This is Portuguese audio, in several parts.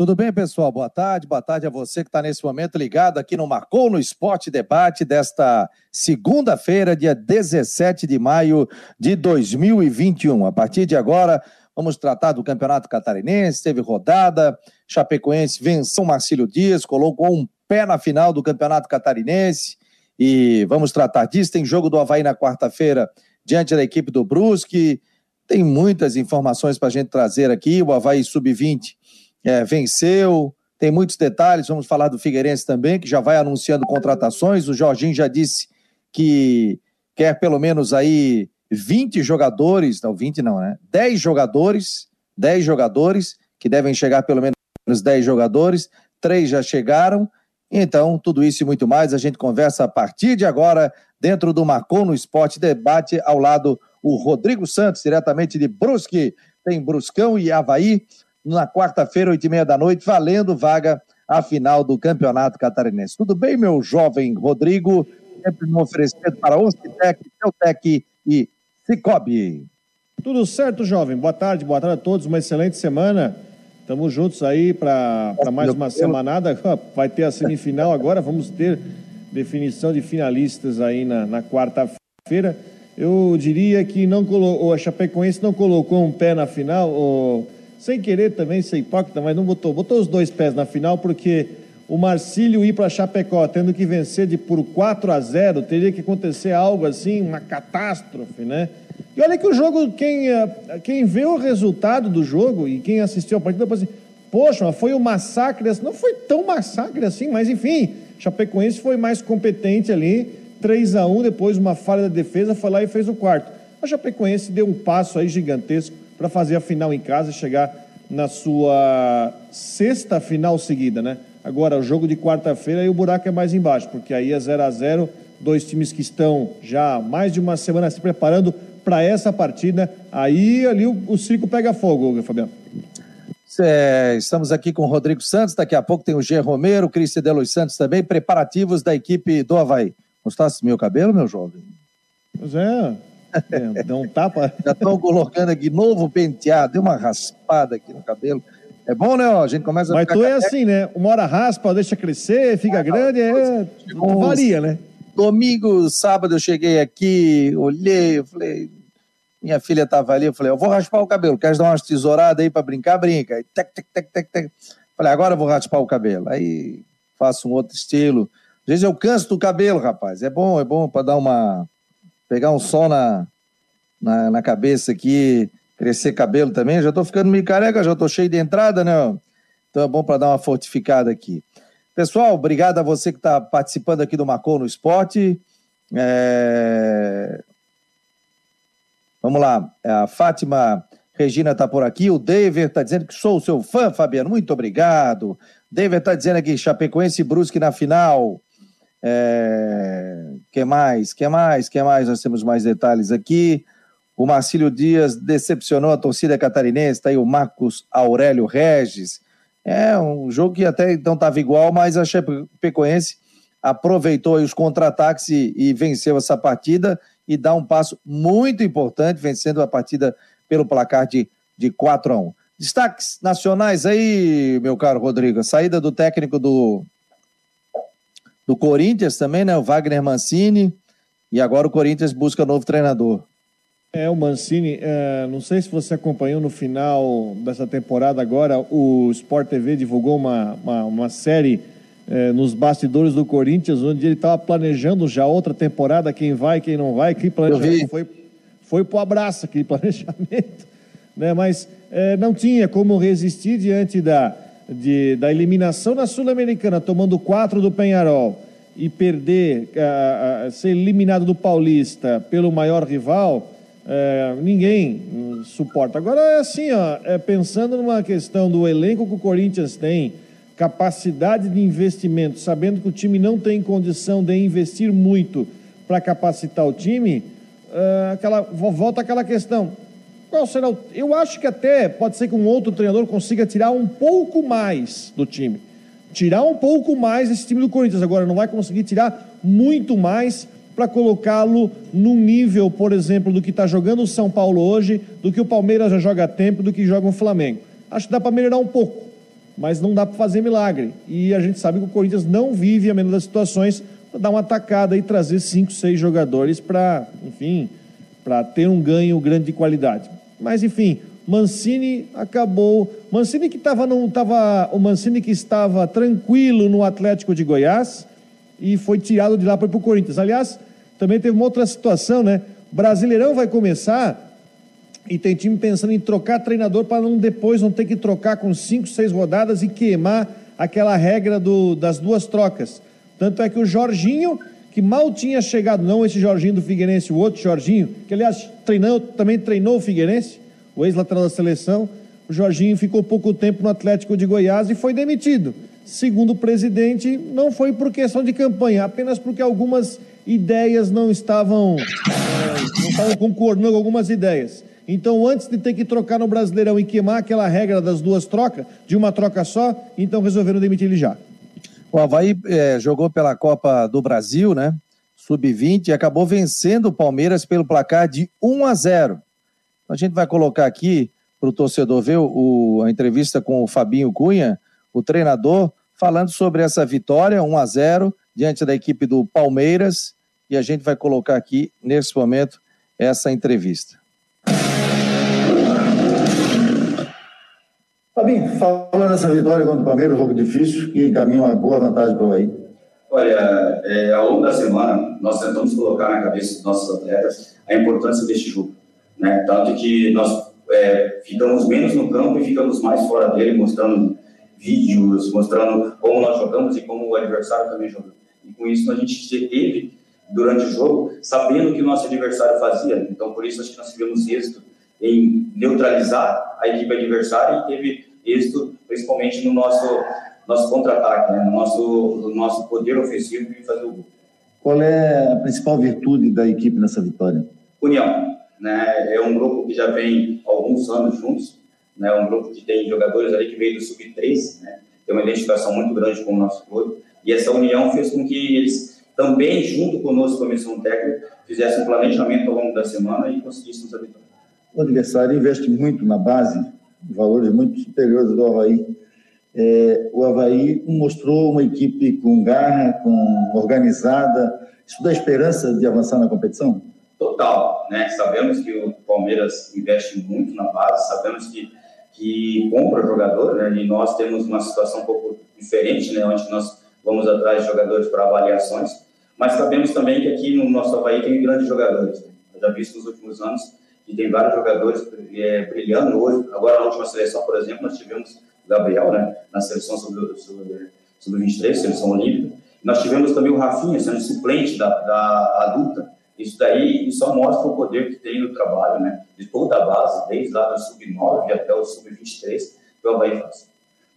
Tudo bem, pessoal? Boa tarde. Boa tarde a você que está nesse momento ligado aqui no Marcou no Esporte Debate desta segunda-feira, dia 17 de maio de 2021. A partir de agora, vamos tratar do Campeonato Catarinense. Teve rodada, Chapecoense venceu Marcílio Dias, colocou um pé na final do Campeonato Catarinense e vamos tratar disso. Tem jogo do Havaí na quarta-feira diante da equipe do Brusque. Tem muitas informações para a gente trazer aqui. O Havaí Sub-20 é, venceu. Tem muitos detalhes. Vamos falar do Figueirense também, que já vai anunciando contratações. O Jorginho já disse que quer pelo menos aí 20 jogadores, não 20 não, né? 10 jogadores, 10 jogadores, que devem chegar pelo menos 10 jogadores. Três já chegaram. Então, tudo isso e muito mais a gente conversa a partir de agora dentro do Marcon no Esporte Debate, ao lado o Rodrigo Santos, diretamente de Brusque. Tem Bruscão e Havaí na quarta-feira, oito e meia da noite, valendo vaga à final do Campeonato Catarinense. Tudo bem, meu jovem Rodrigo? Sempre no oferecimento para Ostitec, Teutec e Cicobi. Tudo certo, jovem. Boa tarde, boa tarde a todos. Uma excelente semana. Estamos juntos aí para mais uma semanada. Vai ter a semifinal agora. Vamos ter definição de finalistas aí na, na quarta-feira. Eu diria que não colocou, a Chapecoense não colocou um pé na final, ou, sem querer também ser hipócrita, mas não botou. Botou os dois pés na final porque o Marcílio ir para Chapecó tendo que vencer de por 4 a 0, teria que acontecer algo assim, uma catástrofe, né? E olha que o jogo, quem, eh, quem vê o resultado do jogo e quem assistiu a partida, depois assim, poxa, mas foi um massacre, não foi tão massacre assim, mas enfim, Chapecoense foi mais competente ali, 3 a 1 depois uma falha da defesa, foi lá e fez o quarto. A Chapecoense deu um passo aí gigantesco para fazer a final em casa e chegar na sua sexta final seguida, né? Agora, o jogo de quarta-feira, aí o buraco é mais embaixo, porque aí é 0 a 0 dois times que estão já mais de uma semana se preparando para essa partida. Aí ali o, o circo pega fogo, Fabiano. É, estamos aqui com o Rodrigo Santos, daqui a pouco tem o G. Romero, o Cristian de Los Santos também, preparativos da equipe do Havaí. Gostasse do meu cabelo, meu jovem? Pois é, é dá um tapa. Já estão colocando aqui novo penteado, deu uma raspada aqui no cabelo. É bom, né? Ó, a gente começa a Mas tu é assim, né? Uma hora raspa, deixa crescer, fica ah, grande, é... varia, né? Domingo, sábado eu cheguei aqui, olhei, eu falei, minha filha estava ali, eu falei, eu vou raspar o cabelo, quer dar umas tesouradas aí para brincar? Brinca. Aí, tec, tec, tec, tec, tec. Falei, agora eu vou raspar o cabelo. Aí faço um outro estilo. Às vezes eu canso do cabelo, rapaz. É bom, é bom para dar uma. Pegar um sol na, na, na, cabeça aqui, crescer cabelo também. Já estou ficando meio careca, já estou cheio de entrada, né? Então é bom para dar uma fortificada aqui. Pessoal, obrigado a você que está participando aqui do Marcou no Esporte. É... Vamos lá, a Fátima Regina está por aqui, o David está dizendo que sou o seu fã, Fabiano, muito obrigado. David está dizendo aqui, Chapecoense e Brusque na final. É... que mais? que mais? que mais? Nós temos mais detalhes aqui. O Marcílio Dias decepcionou a torcida catarinense, está aí o Marcos Aurélio Regis. É um jogo que até então estava igual, mas a Chapecoense aproveitou os contra-ataques e, e venceu essa partida e dá um passo muito importante, vencendo a partida pelo placar de, de 4 a 1. Destaques nacionais aí, meu caro Rodrigo. A saída do técnico do, do Corinthians também, né? O Wagner Mancini. E agora o Corinthians busca novo treinador. É, o Mancini, é, não sei se você acompanhou no final dessa temporada agora, o Sport TV divulgou uma, uma, uma série é, nos bastidores do Corinthians, onde ele estava planejando já outra temporada, quem vai, quem não vai, que planejamento foi, foi pro abraço aquele planejamento, né? Mas é, não tinha como resistir diante da, de, da eliminação na Sul-Americana, tomando quatro do Penharol e perder, a, ser eliminado do Paulista pelo maior rival, é, ninguém suporta. Agora é assim, ó, é, pensando numa questão do elenco que o Corinthians tem, capacidade de investimento, sabendo que o time não tem condição de investir muito para capacitar o time, uh, aquela, volta aquela questão. Qual será o, eu acho que até pode ser que um outro treinador consiga tirar um pouco mais do time. Tirar um pouco mais esse time do Corinthians. Agora, não vai conseguir tirar muito mais para colocá-lo num nível, por exemplo, do que está jogando o São Paulo hoje, do que o Palmeiras já joga há tempo, do que joga o Flamengo. Acho que dá para melhorar um pouco mas não dá para fazer milagre. E a gente sabe que o Corinthians não vive a menos das situações para dar uma atacada e trazer cinco, seis jogadores para, enfim, para ter um ganho grande de qualidade. Mas enfim, Mancini acabou. Mancini que estava não estava o Mancini que estava tranquilo no Atlético de Goiás e foi tirado de lá para o Corinthians. Aliás, também teve uma outra situação, né? Brasileirão vai começar e tem time pensando em trocar treinador para não depois não ter que trocar com cinco, seis rodadas e queimar aquela regra do, das duas trocas. Tanto é que o Jorginho, que mal tinha chegado, não esse Jorginho do Figueirense, o outro Jorginho, que aliás treinou, também treinou o Figueirense, o ex-lateral da seleção, o Jorginho ficou pouco tempo no Atlético de Goiás e foi demitido. Segundo o presidente, não foi por questão de campanha, apenas porque algumas ideias não estavam, é, não estavam concordando com algumas ideias. Então, antes de ter que trocar no Brasileirão e queimar aquela regra das duas trocas, de uma troca só, então resolveram demitir ele já. O Havaí é, jogou pela Copa do Brasil, né? Sub-20, e acabou vencendo o Palmeiras pelo placar de 1 a 0. A gente vai colocar aqui para o torcedor ver o, a entrevista com o Fabinho Cunha, o treinador, falando sobre essa vitória 1 a 0 diante da equipe do Palmeiras. E a gente vai colocar aqui, nesse momento, essa entrevista. Fabinho, falando dessa vitória contra o Palmeiras, jogo difícil, que encaminha uma boa vantagem para o Havaí. Olha, é, ao longo da semana, nós tentamos colocar na cabeça dos nossos atletas a importância deste jogo. Né? Tanto que nós é, ficamos menos no campo e ficamos mais fora dele, mostrando vídeos, mostrando como nós jogamos e como o adversário também jogou. E com isso a gente teve, durante o jogo, sabendo o que o nosso adversário fazia. Então, por isso, acho que nós tivemos êxito em neutralizar a equipe adversária e teve êxito principalmente no nosso, nosso contra-ataque, né? no, nosso, no nosso poder ofensivo de fazer o gol. Qual é a principal virtude da equipe nessa vitória? União né? É um grupo que já vem alguns anos juntos, né? Um grupo que tem jogadores ali que veio do sub-13, né? Tem uma identificação muito grande com o nosso clube e essa união fez com que eles também, junto conosco, comissão técnica, fizessem um planejamento ao longo da semana e conseguissem a vitória. O adversário investe muito na base, valores muito superiores do Havaí. É, o Havaí mostrou uma equipe com garra, com organizada. Isso dá esperança de avançar na competição? total, né? Sabemos que o Palmeiras investe muito na base, sabemos que que compra jogador, né? E nós temos uma situação um pouco diferente, né? Onde nós vamos atrás de jogadores para avaliações, mas sabemos também que aqui no nosso Havaí tem grandes jogadores. Né? Já vi isso nos últimos anos e tem vários jogadores é, brilhando hoje. Agora na última seleção, por exemplo, nós tivemos o Gabriel, né? Na seleção sobre sobre, sobre 23, seleção olímpica. Nós tivemos também o Rafinha sendo suplente da, da adulta isso daí só mostra o poder que tem no trabalho, né? De toda a base, desde lá do sub-9 até o sub-23, que o Havaí faz.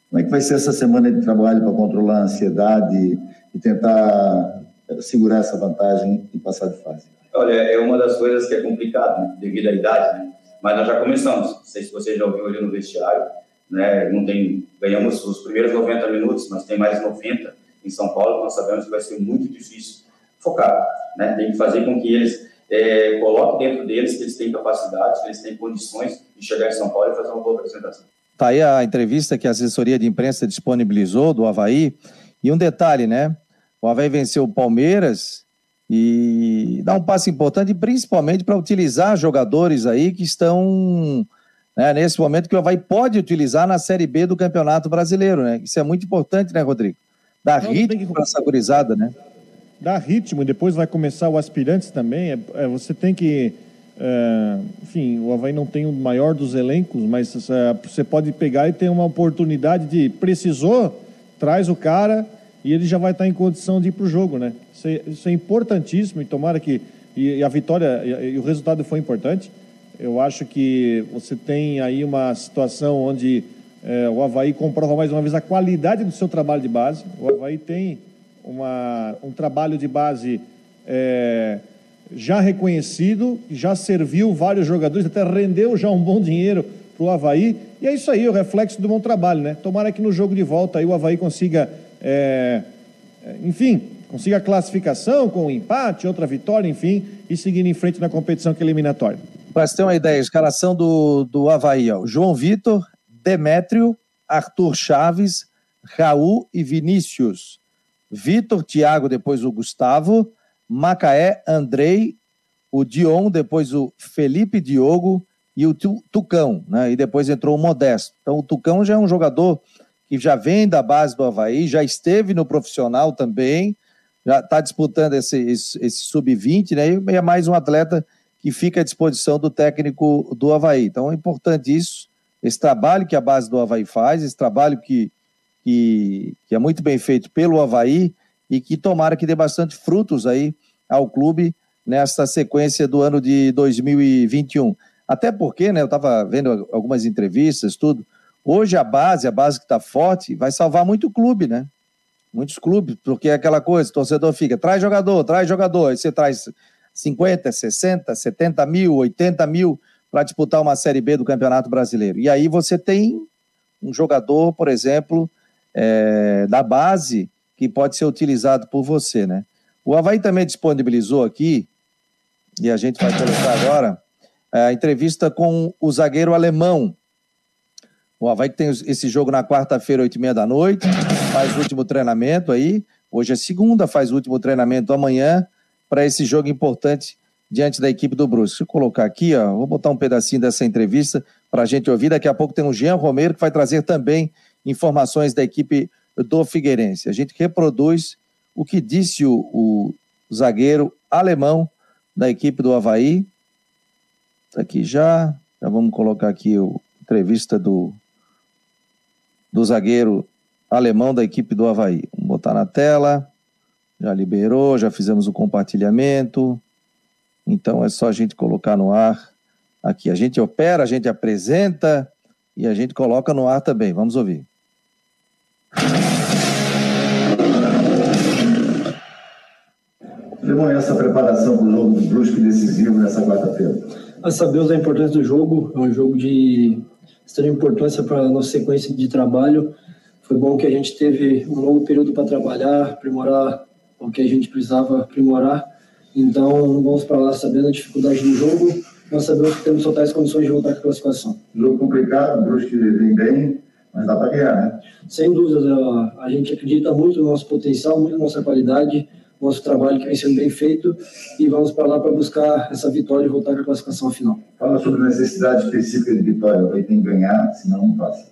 Como é que vai ser essa semana de trabalho para controlar a ansiedade e tentar segurar essa vantagem e passar de fase? Olha, é uma das coisas que é complicado, né? devido à idade, né? Mas nós já começamos. Não sei se você já ouviu ali no vestiário, né? Não tem, ganhamos os primeiros 90 minutos, mas tem mais 90 em São Paulo. Nós sabemos que vai ser muito difícil focar. Né? Tem que fazer com que eles é, coloquem dentro deles que eles têm capacidade, que eles têm condições de chegar em São Paulo e fazer uma boa apresentação. Tá aí a entrevista que a assessoria de imprensa disponibilizou do Havaí. E um detalhe, né? O Havaí venceu o Palmeiras e dá um passo importante, principalmente para utilizar jogadores aí que estão né, nesse momento que o Havaí pode utilizar na Série B do Campeonato Brasileiro, né? Isso é muito importante, né, Rodrigo? Dar ritmo para essa gurizada, né? dá ritmo e depois vai começar o aspirantes também. É, é, você tem que. É, enfim, o Havaí não tem o maior dos elencos, mas é, você pode pegar e ter uma oportunidade de. Precisou, traz o cara e ele já vai estar em condição de ir para o jogo, né? Isso é, isso é, importantíssimo e tomara que. E, e a vitória, e, e o resultado foi importante. Eu acho que você tem aí uma situação onde é, o Havaí comprova mais uma vez a qualidade do seu trabalho de base. O Havaí tem uma, um trabalho de base é, já reconhecido, já serviu vários jogadores, até rendeu já um bom dinheiro para o Havaí. E é isso aí, o reflexo do bom trabalho, né? Tomara que no jogo de volta aí o Havaí consiga, é, é enfim, consiga classificação com um empate, outra vitória, enfim, e seguir em frente na competição que é eliminatória. Para você ter uma ideia, a escalação do, do Havaí, ó, João Vitor, Demétrio, Arthur Chaves, Raul e Vinícius. Vitor, Thiago, depois o Gustavo, Macaé, Andrei, o Dion, depois o Felipe Diogo e o Tucão, né? E depois entrou o Modesto. Então o Tucão já é um jogador que já vem da base do Havaí, já esteve no profissional também, já está disputando esse, esse, esse sub-20, né? E é mais um atleta que fica à disposição do técnico do Havaí. Então é importante isso, esse trabalho que a base do Havaí faz, esse trabalho que, que, que é muito bem feito pelo Havaí e que tomara que dê bastante frutos aí ao clube nesta sequência do ano de 2021. Até porque, né, eu estava vendo algumas entrevistas, tudo. Hoje a base, a base que está forte, vai salvar muito clube, né? Muitos clubes, porque é aquela coisa, o torcedor fica, traz jogador, traz jogador, aí você traz 50, 60, 70 mil, 80 mil para disputar uma Série B do Campeonato Brasileiro. E aí você tem um jogador, por exemplo, é, da base que pode ser utilizado por você, né? O Havaí também disponibilizou aqui, e a gente vai colocar agora, a entrevista com o zagueiro alemão, o Havaí tem esse jogo na quarta-feira, oito e meia da noite, faz o último treinamento aí. Hoje é segunda, faz o último treinamento amanhã para esse jogo importante diante da equipe do Brusque. Deixa eu colocar aqui, ó, vou botar um pedacinho dessa entrevista para a gente ouvir. Daqui a pouco tem o Jean Romero que vai trazer também informações da equipe do Figueirense. A gente reproduz o que disse o, o zagueiro alemão da equipe do Havaí. Tá aqui já, já vamos colocar aqui a entrevista do do zagueiro alemão da equipe do Havaí. Vamos botar na tela. Já liberou, já fizemos o compartilhamento. Então é só a gente colocar no ar aqui. A gente opera, a gente apresenta e a gente coloca no ar também. Vamos ouvir. Como é essa preparação para o jogo do Brusque decisivo nessa quarta-feira? Nós sabemos a importância do jogo, é um jogo de extrema importância para a nossa sequência de trabalho. Foi bom que a gente teve um longo período para trabalhar, aprimorar o que a gente precisava aprimorar. Então, vamos para lá sabendo a dificuldade do jogo. Nós sabemos que temos totais condições de voltar com a classificação. Jogo complicado, o Brusque vem bem, mas dá para ganhar, né? Sem dúvida, a gente acredita muito no nosso potencial, muito na nossa qualidade nosso trabalho que vem sendo bem feito e vamos para lá para buscar essa vitória e voltar com a classificação final. Fala sobre a necessidade específica de vitória, vai ter que ganhar, senão não passa.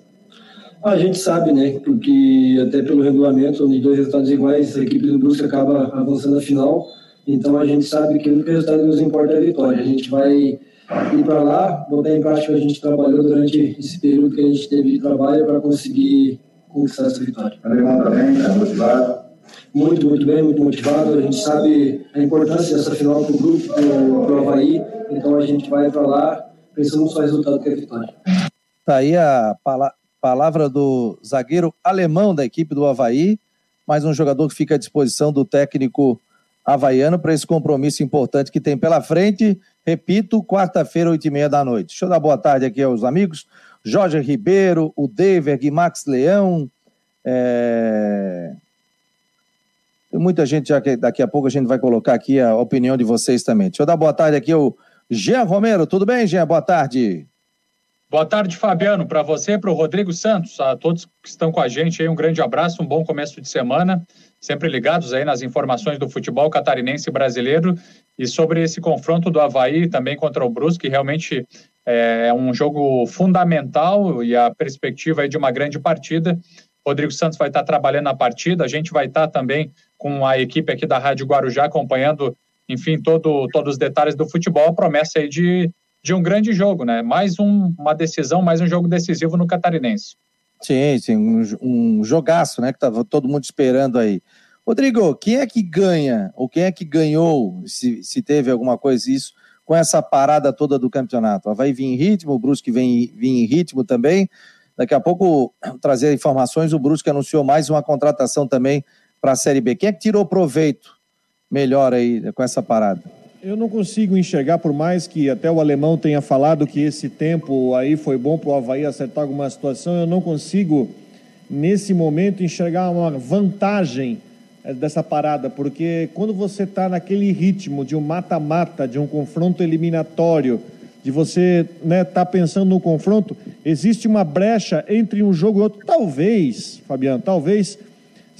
A gente sabe, né, porque até pelo regulamento, de dois resultados iguais, a equipe do Brusque acaba avançando a final, então a gente sabe que o único resultado que nos importa é a vitória. A gente vai ir para lá, botar em prática o que a gente trabalhou durante esse período que a gente teve de trabalho para conseguir conquistar essa vitória. Alemão também está motivado muito, muito bem, muito motivado. A gente sabe a importância dessa final para o grupo, para o Havaí. Então a gente vai para lá pensando só resultado que é vitória. Está aí a pala palavra do zagueiro alemão da equipe do Havaí, mais um jogador que fica à disposição do técnico havaiano para esse compromisso importante que tem pela frente. Repito, quarta-feira, oito e meia da noite. Deixa eu dar boa tarde aqui aos amigos. Jorge Ribeiro, o Dever, Max Leão, é... Muita gente, já que daqui a pouco a gente vai colocar aqui a opinião de vocês também. Deixa eu dar boa tarde aqui ao Jean Romero. Tudo bem, Jean? Boa tarde. Boa tarde, Fabiano, para você, para o Rodrigo Santos, a todos que estão com a gente aí, um grande abraço, um bom começo de semana, sempre ligados aí nas informações do futebol catarinense brasileiro e sobre esse confronto do Havaí também contra o Brusque, realmente é um jogo fundamental e a perspectiva aí de uma grande partida. Rodrigo Santos vai estar trabalhando na partida, a gente vai estar também com a equipe aqui da Rádio Guarujá acompanhando, enfim, todo, todos os detalhes do futebol, a promessa aí de, de um grande jogo, né? Mais um, uma decisão, mais um jogo decisivo no Catarinense. Sim, sim, um, um jogaço, né? Que estava todo mundo esperando aí. Rodrigo, quem é que ganha, ou quem é que ganhou, se, se teve alguma coisa isso, com essa parada toda do campeonato? Vai vir em ritmo, o Brusque vem, vem em ritmo também. Daqui a pouco trazer informações, o Brusque anunciou mais uma contratação também para a Série B. Quem é que tirou proveito melhor aí com essa parada? Eu não consigo enxergar, por mais que até o alemão tenha falado que esse tempo aí foi bom para o Havaí acertar alguma situação, eu não consigo, nesse momento, enxergar uma vantagem eh, dessa parada, porque quando você está naquele ritmo de um mata-mata, de um confronto eliminatório, de você estar né, tá pensando no confronto, existe uma brecha entre um jogo e outro. Talvez, Fabiano, talvez,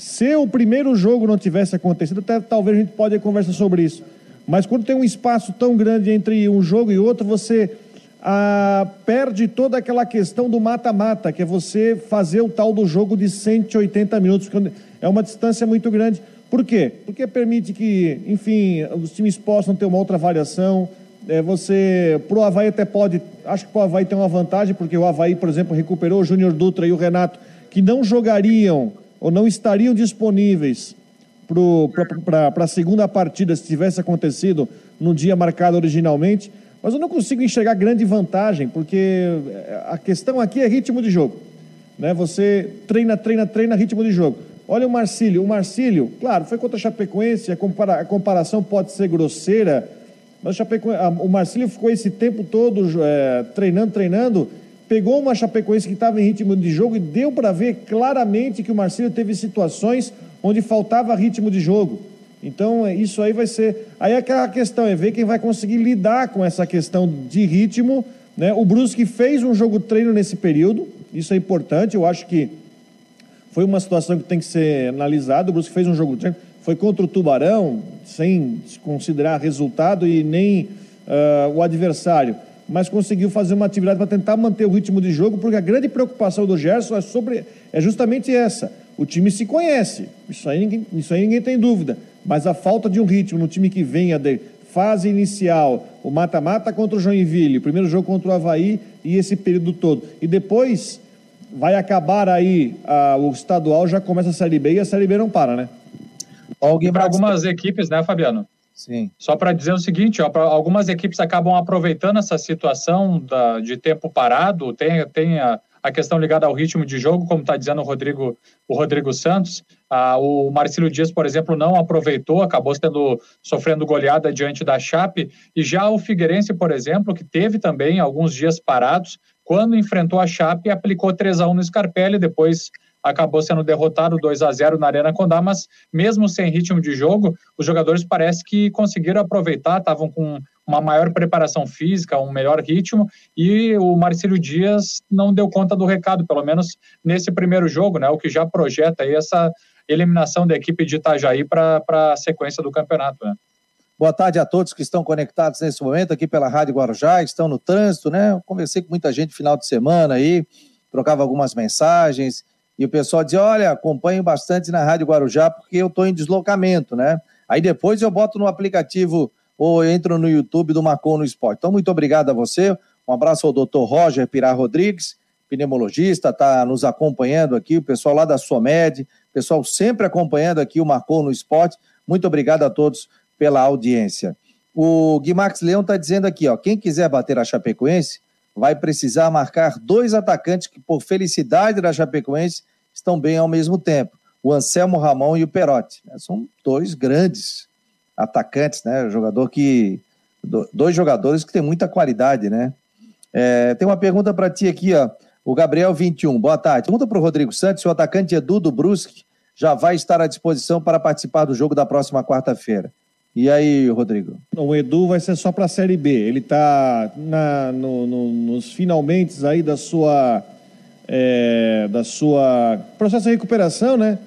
se o primeiro jogo não tivesse acontecido, até talvez a gente pode conversar sobre isso. Mas quando tem um espaço tão grande entre um jogo e outro, você ah, perde toda aquela questão do mata-mata, que é você fazer o tal do jogo de 180 minutos, porque é uma distância muito grande. Por quê? Porque permite que, enfim, os times possam ter uma outra variação, é, você, pro Havaí até pode, acho que pro Havaí tem uma vantagem, porque o Havaí, por exemplo, recuperou o Júnior Dutra e o Renato, que não jogariam ou não estariam disponíveis para a segunda partida se tivesse acontecido no dia marcado originalmente. Mas eu não consigo enxergar grande vantagem, porque a questão aqui é ritmo de jogo. Né? Você treina, treina, treina, ritmo de jogo. Olha o Marcílio. O Marcílio, claro, foi contra a Chapecoense, a, compara a comparação pode ser grosseira, mas o Marcílio ficou esse tempo todo é, treinando, treinando, pegou uma Chapecoense que estava em ritmo de jogo e deu para ver claramente que o Marcílio teve situações onde faltava ritmo de jogo. Então, é, isso aí vai ser. Aí aquela questão é ver quem vai conseguir lidar com essa questão de ritmo. Né? O Brusque fez um jogo treino nesse período, isso é importante. Eu acho que foi uma situação que tem que ser analisada. O Brusque fez um jogo treino foi contra o Tubarão, sem considerar resultado e nem uh, o adversário, mas conseguiu fazer uma atividade para tentar manter o ritmo de jogo, porque a grande preocupação do Gerson é, sobre, é justamente essa. O time se conhece, isso aí, ninguém, isso aí ninguém tem dúvida, mas a falta de um ritmo no time que venha de fase inicial, o mata-mata contra o Joinville, o primeiro jogo contra o Havaí e esse período todo. E depois vai acabar aí uh, o estadual, já começa a Série B e a Série B não para, né? Para algumas equipes, né, Fabiano? Sim. Só para dizer o seguinte, ó, algumas equipes acabam aproveitando essa situação da, de tempo parado, tem, tem a, a questão ligada ao ritmo de jogo, como está dizendo o Rodrigo, o Rodrigo Santos. Ah, o Marcelo Dias, por exemplo, não aproveitou, acabou sendo, sofrendo goleada diante da Chape. E já o Figueirense, por exemplo, que teve também alguns dias parados, quando enfrentou a Chape, aplicou 3 a 1 no Scarpelli, depois acabou sendo derrotado 2 a 0 na Arena Condá, mas mesmo sem ritmo de jogo, os jogadores parece que conseguiram aproveitar, estavam com uma maior preparação física, um melhor ritmo, e o Marcelo Dias não deu conta do recado, pelo menos nesse primeiro jogo, né, o que já projeta aí essa eliminação da equipe de Itajaí para a sequência do campeonato. Né. Boa tarde a todos que estão conectados nesse momento aqui pela Rádio Guarujá, estão no trânsito, né? Eu conversei com muita gente no final de semana aí, trocava algumas mensagens, e o pessoal dizia: olha, acompanho bastante na Rádio Guarujá porque eu estou em deslocamento, né? Aí depois eu boto no aplicativo ou entro no YouTube do Macon no Esporte. Então, muito obrigado a você. Um abraço ao doutor Roger Pirar Rodrigues, pneumologista, está nos acompanhando aqui, o pessoal lá da SOMED, pessoal sempre acompanhando aqui o Macon no Esporte. Muito obrigado a todos pela audiência. O Guimax Leão está dizendo aqui, ó, quem quiser bater a Chapecoense vai precisar marcar dois atacantes que, por felicidade da Chapecoense, estão bem ao mesmo tempo. O Anselmo Ramon e o Perotti. Né? São dois grandes atacantes, né? Jogador que. Dois jogadores que têm muita qualidade, né? É, tem uma pergunta para ti aqui, ó. O Gabriel 21. Boa tarde. Pergunta para o Rodrigo Santos se o atacante Edu do Brusque já vai estar à disposição para participar do jogo da próxima quarta-feira. E aí, Rodrigo? O Edu vai ser só para a Série B. Ele está no, no, nos finalmente aí da sua é, da sua processo de recuperação, né?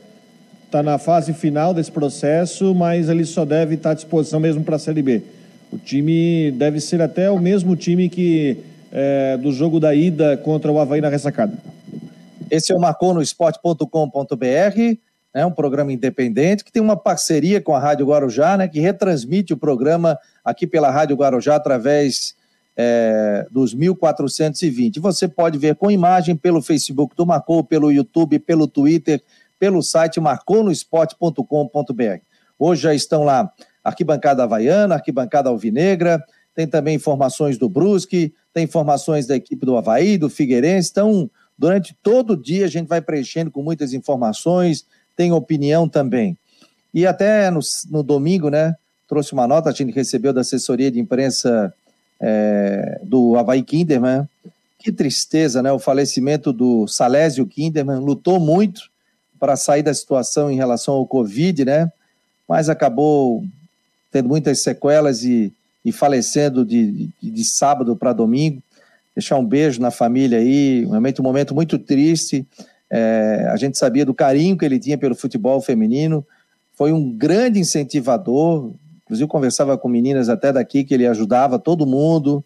Está na fase final desse processo, mas ele só deve estar à disposição mesmo para a Série B. O time deve ser até o mesmo time que é, do jogo da ida contra o Havaí na ressacada. Esse é o marconosport.com.br, né, um programa independente que tem uma parceria com a Rádio Guarujá, né, que retransmite o programa aqui pela Rádio Guarujá através é, dos 1420. Você pode ver com imagem pelo Facebook do Marcou, pelo YouTube, pelo Twitter, pelo site marconosport.com.br. Hoje já estão lá arquibancada havaiana, arquibancada alvinegra, tem também informações do Brusque, tem informações da equipe do Havaí, do Figueirense. Então, durante todo o dia a gente vai preenchendo com muitas informações, tem opinião também. E até no, no domingo, né, trouxe uma nota, a gente recebeu da assessoria de imprensa é, do Havaí Kinderman. Que tristeza, né? O falecimento do Salésio Kinderman. Lutou muito para sair da situação em relação ao Covid, né? Mas acabou tendo muitas sequelas e e falecendo de, de, de sábado para domingo. Deixar um beijo na família aí, realmente um momento muito triste. É, a gente sabia do carinho que ele tinha pelo futebol feminino, foi um grande incentivador, inclusive conversava com meninas até daqui que ele ajudava todo mundo,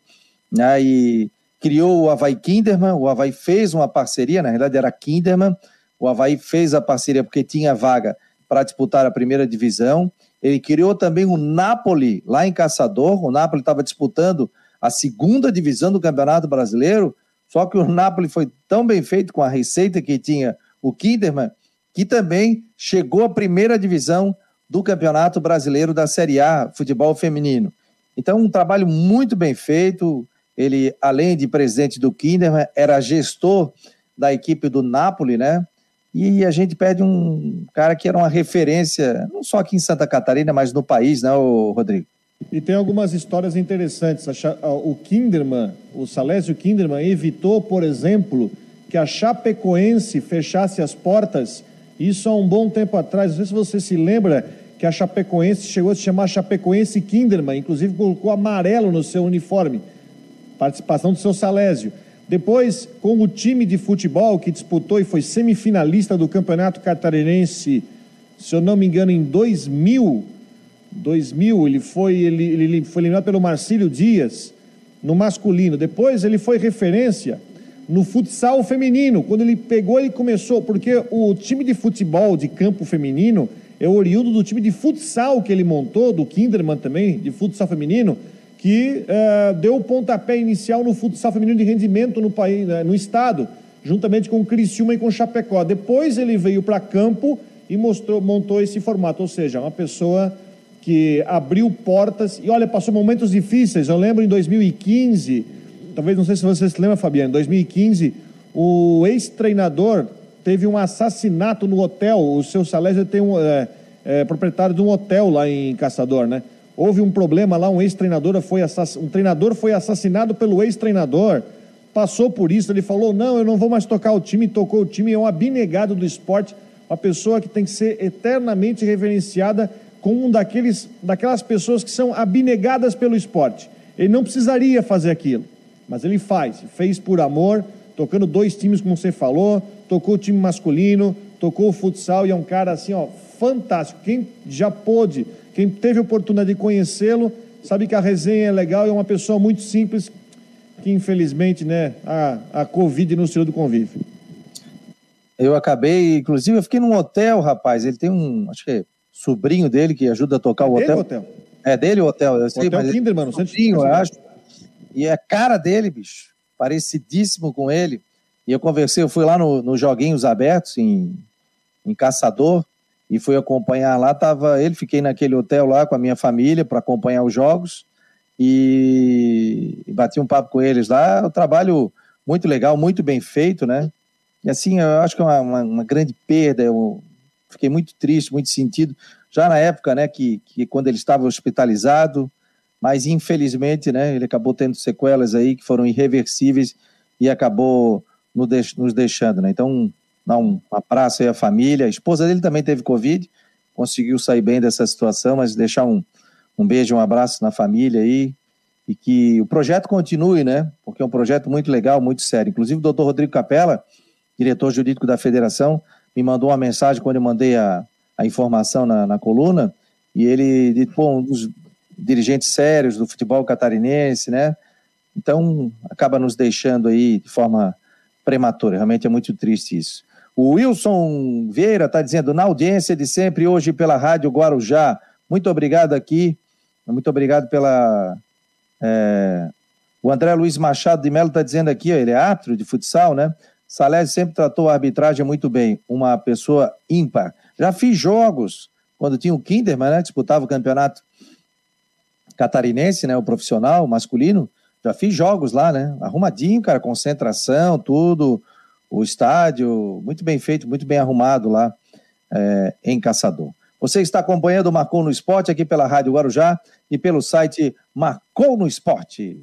né, e criou o Havaí Kinderman, o Havaí fez uma parceria, na realidade era Kinderman, o Havaí fez a parceria porque tinha vaga para disputar a primeira divisão, ele criou também o Napoli lá em Caçador, o Napoli estava disputando a segunda divisão do Campeonato Brasileiro, só que o Napoli foi tão bem feito com a receita que tinha o Kinderman, que também chegou à primeira divisão do Campeonato Brasileiro da Série A, futebol feminino. Então, um trabalho muito bem feito. Ele, além de presidente do Kinderman, era gestor da equipe do Napoli, né? E a gente pede um cara que era uma referência, não só aqui em Santa Catarina, mas no país, né, Rodrigo? E tem algumas histórias interessantes. O Kinderman, o Salésio Kinderman, evitou, por exemplo, que a Chapecoense fechasse as portas isso há um bom tempo atrás, não sei se você se lembra que a Chapecoense chegou a se chamar Chapecoense Kinderman, inclusive colocou amarelo no seu uniforme, participação do seu Salésio. Depois, com o time de futebol que disputou e foi semifinalista do Campeonato Catarinense, se eu não me engano, em 2000, 2000 ele foi, ele, ele foi eliminado pelo Marcílio Dias, no masculino. Depois ele foi referência no futsal feminino. Quando ele pegou, ele começou, porque o time de futebol de campo feminino é oriundo do time de futsal que ele montou, do Kinderman também, de futsal feminino, que uh, deu o pontapé inicial no futsal feminino de rendimento no país, né, no estado, juntamente com o Criciúma e com o Chapecó. Depois ele veio para campo e mostrou, montou esse formato, ou seja, uma pessoa que abriu portas e olha, passou momentos difíceis. Eu lembro em 2015 talvez não sei se você se lembra, Fabiano, em 2015, o ex-treinador teve um assassinato no hotel. O seu Salésio tem um é, é, proprietário de um hotel lá em Caçador, né? Houve um problema lá, um ex-treinador foi um treinador foi assassinado pelo ex-treinador. Passou por isso, ele falou: "Não, eu não vou mais tocar o time", tocou o time, é um abnegado do esporte, uma pessoa que tem que ser eternamente reverenciada como um daqueles daquelas pessoas que são abnegadas pelo esporte. Ele não precisaria fazer aquilo mas ele faz, fez por amor, tocando dois times, como você falou, tocou o time masculino, tocou o futsal e é um cara assim, ó, fantástico. Quem já pôde, quem teve a oportunidade de conhecê-lo, sabe que a resenha é legal e é uma pessoa muito simples, que infelizmente, né, a, a Covid nos tirou do convívio. Eu acabei, inclusive, eu fiquei num hotel, rapaz. Ele tem um, acho que é sobrinho dele que ajuda a tocar é o hotel. hotel. É dele o hotel, eu sei, hotel mas Kinderman, no sobrinho, eu acho. E é a cara dele, bicho, parecidíssimo com ele. E eu conversei, eu fui lá nos no Joguinhos Abertos, em, em Caçador, e fui acompanhar lá. Tava ele, fiquei naquele hotel lá com a minha família para acompanhar os jogos. E, e bati um papo com eles lá. O trabalho muito legal, muito bem feito, né? E assim, eu acho que é uma, uma, uma, grande perda. Eu fiquei muito triste, muito sentido. Já na época, né, que, que quando ele estava hospitalizado, mas infelizmente, né, ele acabou tendo sequelas aí que foram irreversíveis e acabou nos deixando, né? Então, dá um abraço aí à família. A esposa dele também teve Covid, conseguiu sair bem dessa situação, mas deixar um, um beijo, um abraço na família aí e que o projeto continue, né? Porque é um projeto muito legal, muito sério. Inclusive, o doutor Rodrigo Capella, diretor jurídico da federação, me mandou uma mensagem quando eu mandei a, a informação na, na coluna, e ele pô, um dos dirigentes sérios do futebol catarinense, né? Então, acaba nos deixando aí de forma prematura. Realmente é muito triste isso. O Wilson Vieira está dizendo, na audiência de sempre, hoje pela Rádio Guarujá. Muito obrigado aqui. Muito obrigado pela. É... O André Luiz Machado de Mello está dizendo aqui, ó, ele é átrio de futsal, né? Salésio sempre tratou a arbitragem muito bem, uma pessoa ímpar. Já fiz jogos, quando tinha o Kinderman, né? Disputava o campeonato catarinense, né, o profissional masculino, já fiz jogos lá, né? Arrumadinho, cara, concentração, tudo, o estádio, muito bem feito, muito bem arrumado lá é, em Caçador. Você está acompanhando o Marcou no Esporte aqui pela Rádio Guarujá e pelo site Marcou no Esporte.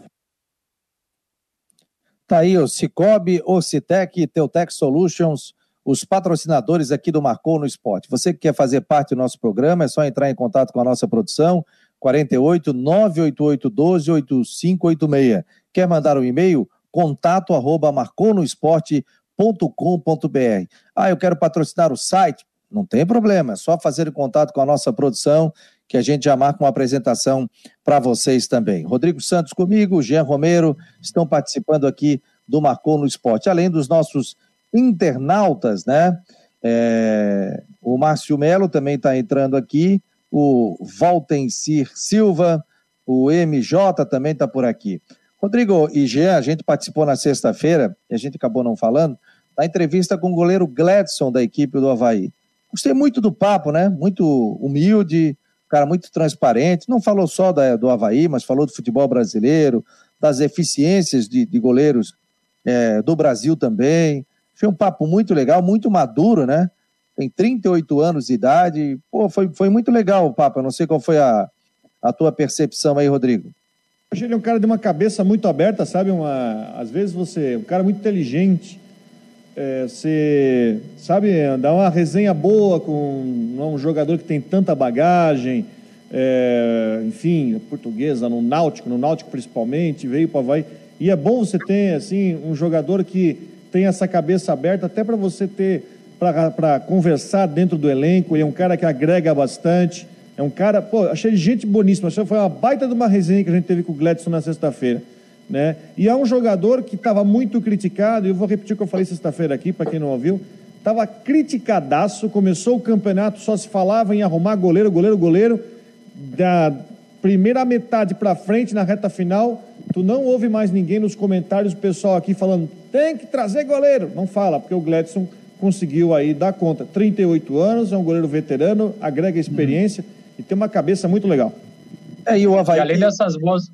Tá aí o Cicobi, Ocitec, Teutec Solutions, os patrocinadores aqui do Marcou no Esporte. Você que quer fazer parte do nosso programa, é só entrar em contato com a nossa produção, 48 988 12 8586. Quer mandar um e-mail? Contato arroba marconoesporte.com.br. Ah, eu quero patrocinar o site? Não tem problema, é só fazer contato com a nossa produção que a gente já marca uma apresentação para vocês também. Rodrigo Santos comigo, Jean Romero estão participando aqui do Marcou no Esporte, além dos nossos internautas, né? É, o Márcio Melo também está entrando aqui, o Valtencir Silva, o MJ também está por aqui. Rodrigo e Jean, a gente participou na sexta-feira, e a gente acabou não falando, da entrevista com o goleiro Gladson da equipe do Havaí. Gostei muito do papo, né? Muito humilde, cara muito transparente, não falou só da, do Havaí, mas falou do futebol brasileiro, das eficiências de, de goleiros é, do Brasil também. Foi um papo muito legal, muito maduro, né? Tem 38 anos de idade. Pô, foi, foi muito legal o papo. Eu não sei qual foi a, a tua percepção aí, Rodrigo. Achei ele um cara de uma cabeça muito aberta, sabe? Uma, às vezes você, um cara muito inteligente, é, você sabe, dar uma resenha boa com um jogador que tem tanta bagagem, é, enfim, portuguesa, no Náutico, no Náutico principalmente, veio para vai E é bom você ter, assim, um jogador que tem essa cabeça aberta, até para você ter, para conversar dentro do elenco. Ele é um cara que agrega bastante. É um cara, pô, achei gente boníssima. Foi uma baita de uma resenha que a gente teve com o Gladson na sexta-feira. Né? E é um jogador que estava muito criticado, e eu vou repetir o que eu falei sexta-feira aqui, para quem não ouviu, estava criticadaço, começou o campeonato, só se falava em arrumar goleiro, goleiro, goleiro, da primeira metade para frente, na reta final, tu não ouve mais ninguém nos comentários, o pessoal aqui falando, tem que trazer goleiro, não fala, porque o Gladson conseguiu aí dar conta, 38 anos, é um goleiro veterano, agrega experiência uhum. e tem uma cabeça muito legal. É, e o Havaí... E além dessas boas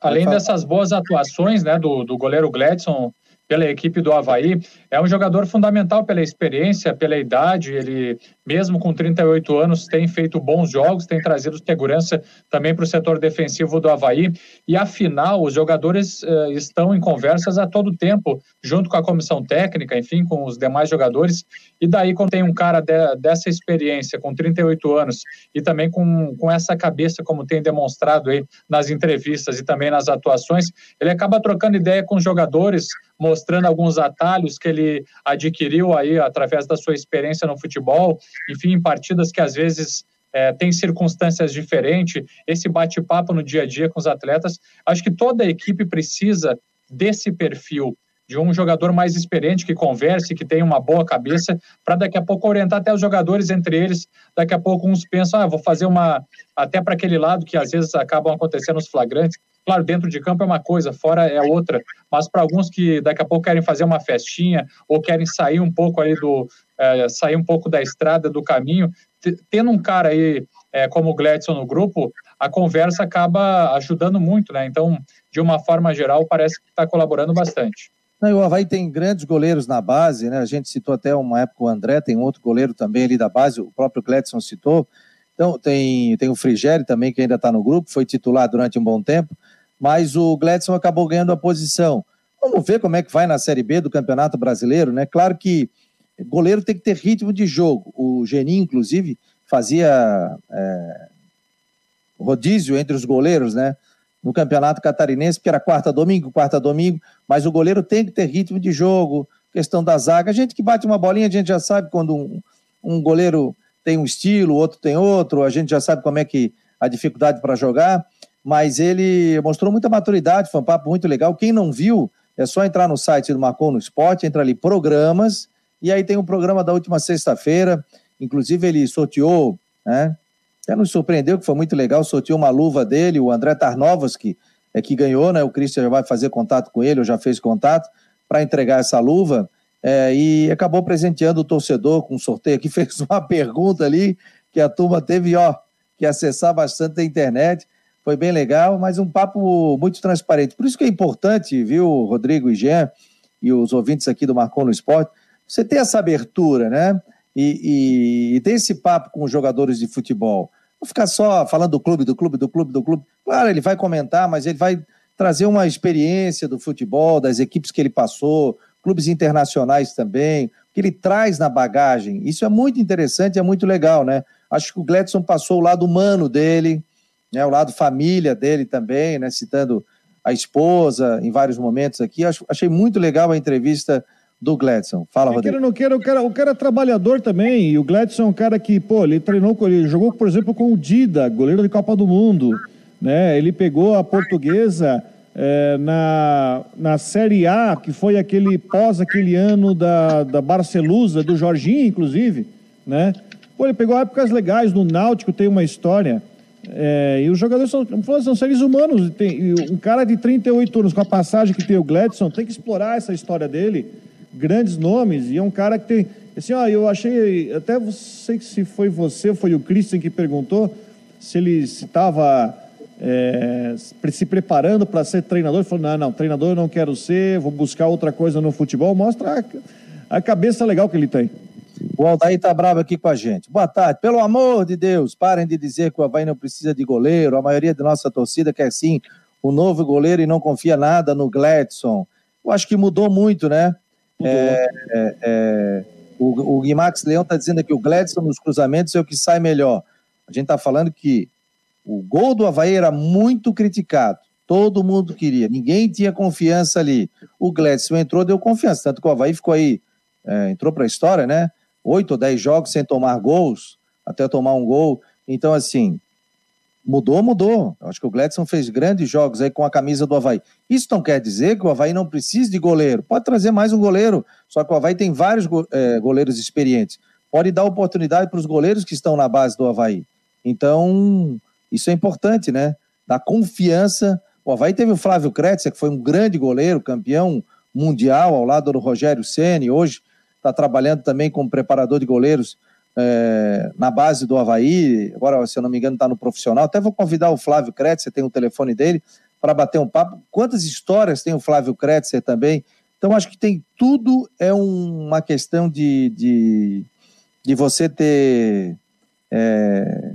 Além dessas boas atuações né, do, do goleiro Gladson pela equipe do Havaí, é um jogador fundamental pela experiência, pela idade. Ele, mesmo com 38 anos, tem feito bons jogos, tem trazido segurança também para o setor defensivo do Havaí. E afinal, os jogadores eh, estão em conversas a todo tempo, junto com a comissão técnica, enfim, com os demais jogadores. E daí, quando tem um cara de, dessa experiência, com 38 anos, e também com, com essa cabeça, como tem demonstrado aí nas entrevistas e também nas atuações, ele acaba trocando ideia com os jogadores, mostrando alguns atalhos que ele adquiriu aí através da sua experiência no futebol, enfim, em partidas que às vezes é, tem circunstâncias diferentes, esse bate-papo no dia a dia com os atletas. Acho que toda a equipe precisa desse perfil de um jogador mais experiente que converse, que tenha uma boa cabeça, para daqui a pouco orientar até os jogadores entre eles. Daqui a pouco uns pensam, ah, vou fazer uma até para aquele lado que às vezes acabam acontecendo os flagrantes. Claro, dentro de campo é uma coisa, fora é outra. Mas para alguns que daqui a pouco querem fazer uma festinha ou querem sair um pouco aí do é, sair um pouco da estrada, do caminho, tendo um cara aí é, como o Gladson no grupo, a conversa acaba ajudando muito, né? Então, de uma forma geral, parece que está colaborando bastante. Não, o Havaí tem grandes goleiros na base, né? A gente citou até uma época o André, tem outro goleiro também ali da base, o próprio Cledson citou. Então, tem, tem o Frigério também, que ainda está no grupo, foi titular durante um bom tempo, mas o Gledson acabou ganhando a posição. Vamos ver como é que vai na Série B do Campeonato Brasileiro, né? Claro que goleiro tem que ter ritmo de jogo. O Geninho, inclusive, fazia é, rodízio entre os goleiros, né? No Campeonato Catarinense, que era quarta domingo, quarta domingo, mas o goleiro tem que ter ritmo de jogo, questão da zaga. A gente que bate uma bolinha, a gente já sabe quando um, um goleiro tem um estilo, o outro tem outro, a gente já sabe como é que a dificuldade para jogar, mas ele mostrou muita maturidade, foi um papo muito legal. Quem não viu, é só entrar no site do Marcon no Esporte, entra ali programas, e aí tem um programa da última sexta-feira, inclusive ele sorteou, né? Até nos surpreendeu, que foi muito legal, sorteou uma luva dele, o André Tarnovski, é que ganhou, né? O Christian já vai fazer contato com ele, ou já fez contato, para entregar essa luva é, e acabou presenteando o torcedor com um sorteio aqui, fez uma pergunta ali que a turma teve, ó, que acessar bastante a internet, foi bem legal, mas um papo muito transparente. Por isso que é importante, viu, Rodrigo e Jean, e os ouvintes aqui do Marcon no Esporte, você ter essa abertura, né? E, e, e ter esse papo com os jogadores de futebol. Não ficar só falando do clube, do clube, do clube, do clube. Claro, ele vai comentar, mas ele vai trazer uma experiência do futebol, das equipes que ele passou, clubes internacionais também, que ele traz na bagagem. Isso é muito interessante, é muito legal, né? Acho que o Gledson passou o lado humano dele, né, o lado família dele também, né, citando a esposa em vários momentos aqui. Acho, achei muito legal a entrevista do Gledson. Fala, Rodrigo. Não quero, o, cara, o cara é trabalhador também, e o Gledson é um cara que, pô, ele treinou, ele jogou, por exemplo, com o Dida, goleiro de Copa do Mundo, né? Ele pegou a portuguesa é, na, na Série A, que foi aquele pós aquele ano da, da Barcelusa, do Jorginho, inclusive, né? Pô, ele pegou épocas legais no Náutico, tem uma história. É, e os jogadores são, são seres humanos. Tem, um cara de 38 anos, com a passagem que tem o Gladson, tem que explorar essa história dele. Grandes nomes. E é um cara que tem. Assim, ó, eu achei. Até não sei se foi você foi o Christian que perguntou se ele estava é, se preparando para ser treinador, falou: não, não, treinador eu não quero ser, vou buscar outra coisa no futebol. Mostra a, a cabeça legal que ele tem. O Aldair tá bravo aqui com a gente. Boa tarde. Pelo amor de Deus, parem de dizer que o Havaí não precisa de goleiro. A maioria da nossa torcida quer sim o novo goleiro e não confia nada no Gladson. Eu acho que mudou muito, né? É, é, é, o, o Guimax Leão está dizendo que o Gladson nos cruzamentos é o que sai melhor. A gente está falando que o gol do Havaí era muito criticado. Todo mundo queria, ninguém tinha confiança ali. O Gladson entrou, deu confiança. Tanto que o Havaí ficou aí, é, entrou para a história, né? Oito ou dez jogos sem tomar gols, até tomar um gol. Então, assim, mudou, mudou. Eu acho que o Gladson fez grandes jogos aí com a camisa do Havaí. Isso não quer dizer que o Havaí não precise de goleiro. Pode trazer mais um goleiro, só que o Havaí tem vários é, goleiros experientes. Pode dar oportunidade para os goleiros que estão na base do Havaí. Então, isso é importante, né? Dar confiança. O Havaí teve o Flávio Kretzer, que foi um grande goleiro, campeão mundial ao lado do Rogério Ceni. Hoje está trabalhando também como preparador de goleiros é, na base do Havaí. Agora, se eu não me engano, está no profissional. Até vou convidar o Flávio Kretzer, tem o telefone dele, para bater um papo. Quantas histórias tem o Flávio Kretzer também? Então, acho que tem tudo, é um, uma questão de, de, de você ter é,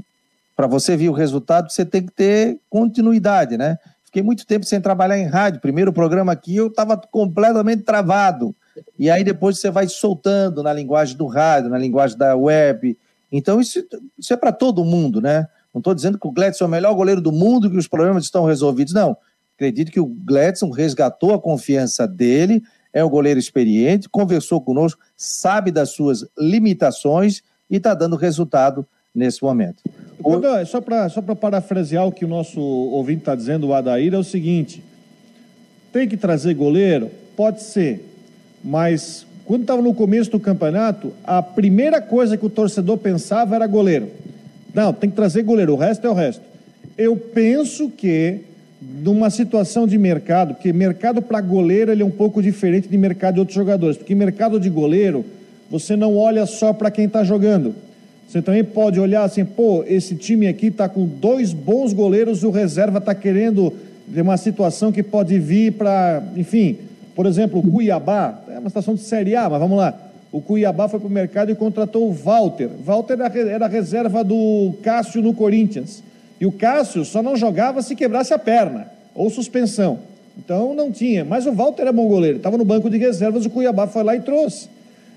para você ver o resultado, você tem que ter continuidade, né? Fiquei muito tempo sem trabalhar em rádio. Primeiro programa aqui eu estava completamente travado. E aí depois você vai soltando na linguagem do rádio, na linguagem da web. Então isso, isso é para todo mundo, né? Não estou dizendo que o Gladson é o melhor goleiro do mundo, que os problemas estão resolvidos. Não. Acredito que o Gladson resgatou a confiança dele, é um goleiro experiente, conversou conosco, sabe das suas limitações e está dando resultado nesse momento. Quando, só para só parafrasear o que o nosso ouvinte está dizendo, o Adair, é o seguinte: tem que trazer goleiro? Pode ser, mas quando estava no começo do campeonato, a primeira coisa que o torcedor pensava era goleiro. Não, tem que trazer goleiro, o resto é o resto. Eu penso que numa situação de mercado, porque mercado para goleiro ele é um pouco diferente de mercado de outros jogadores, porque mercado de goleiro você não olha só para quem está jogando, Você também pode olhar assim, pô, esse time aqui está com dois bons goleiros, o reserva está querendo ter uma situação que pode vir para, enfim, por exemplo, o Cuiabá, é uma situação de Série A, mas vamos lá. O Cuiabá foi para o mercado e contratou o Walter. Walter era reserva do Cássio no Corinthians. E o Cássio só não jogava se quebrasse a perna ou suspensão. Então não tinha. Mas o Walter é bom goleiro. Estava no banco de reservas, o Cuiabá foi lá e trouxe.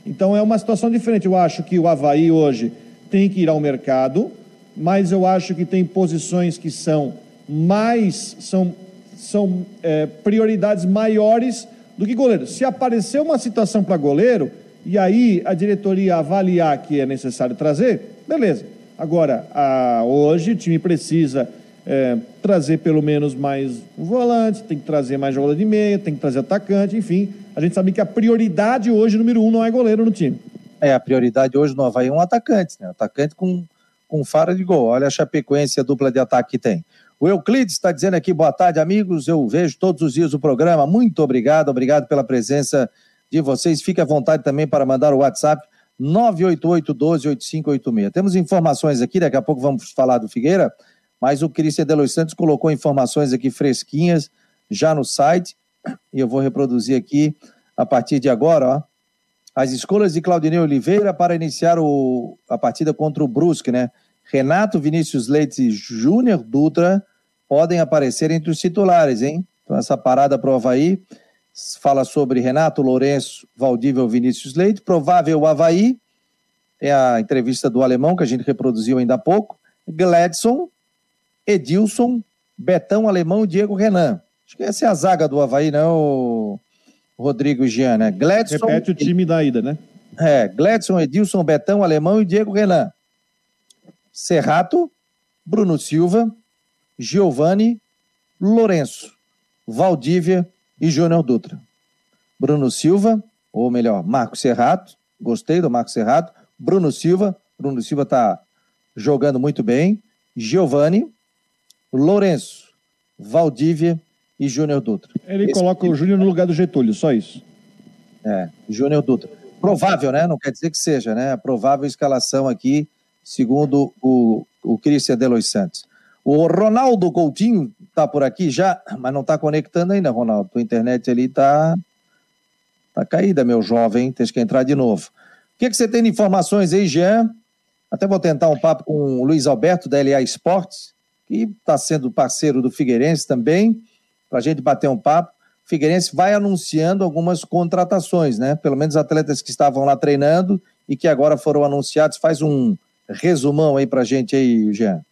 Então é uma situação diferente. Eu acho que o Havaí hoje tem que ir ao mercado, mas eu acho que tem posições que são mais, são, são é, prioridades maiores do que goleiro. Se aparecer uma situação para goleiro, e aí a diretoria avaliar que é necessário trazer, beleza. Agora, a, hoje o time precisa é, trazer pelo menos mais um volante, tem que trazer mais jogador de meia, tem que trazer atacante, enfim. A gente sabe que a prioridade hoje, número um, não é goleiro no time. É, a prioridade hoje no Havaí é um atacante, né? Atacante com, com fara de gol. Olha a Chapecoense, a dupla de ataque que tem. O Euclides está dizendo aqui, boa tarde, amigos. Eu vejo todos os dias o programa. Muito obrigado, obrigado pela presença de vocês. Fique à vontade também para mandar o WhatsApp 988-12-8586. Temos informações aqui, daqui a pouco vamos falar do Figueira, mas o Cristian Delos Santos colocou informações aqui fresquinhas já no site e eu vou reproduzir aqui a partir de agora, ó. As escolhas de Claudinei Oliveira para iniciar o, a partida contra o Brusque, né? Renato Vinícius Leite e Júnior Dutra podem aparecer entre os titulares, hein? Então, essa parada para o Havaí fala sobre Renato Lourenço, Valdívia Vinícius Leite, provável Havaí, é a entrevista do alemão que a gente reproduziu ainda há pouco, Gladson, Edilson, Betão Alemão e Diego Renan. Acho que essa é a zaga do Havaí, não, Rodrigo Jean, né? Gladson. Repete o time da ida, né? É, Gladson, Edilson, Betão, Alemão e Diego Renan. Serrato, Bruno Silva, Giovanni, Lourenço, Valdívia e Júnior Dutra. Bruno Silva, ou melhor, Marco Serrato, gostei do Marco Serrato. Bruno Silva, Bruno Silva está jogando muito bem. Giovanni, Lourenço, Valdívia e Júnior Dutra. Ele Esse coloca time... o Júnior no lugar do Getúlio, só isso. É, Júnior Dutra. Provável, né? Não quer dizer que seja, né? A provável escalação aqui, segundo o, o Cristian Delois Santos. O Ronaldo Coutinho está por aqui já, mas não está conectando ainda, Ronaldo. Tua internet ali está tá caída, meu jovem. Tens que entrar de novo. O que, que você tem de informações aí, Jean? Até vou tentar um papo com o Luiz Alberto, da LA Esportes, que está sendo parceiro do Figueirense também, para a gente bater um papo. Figueirense vai anunciando algumas contratações, né? Pelo menos atletas que estavam lá treinando e que agora foram anunciados. Faz um resumão aí para gente aí, Jean.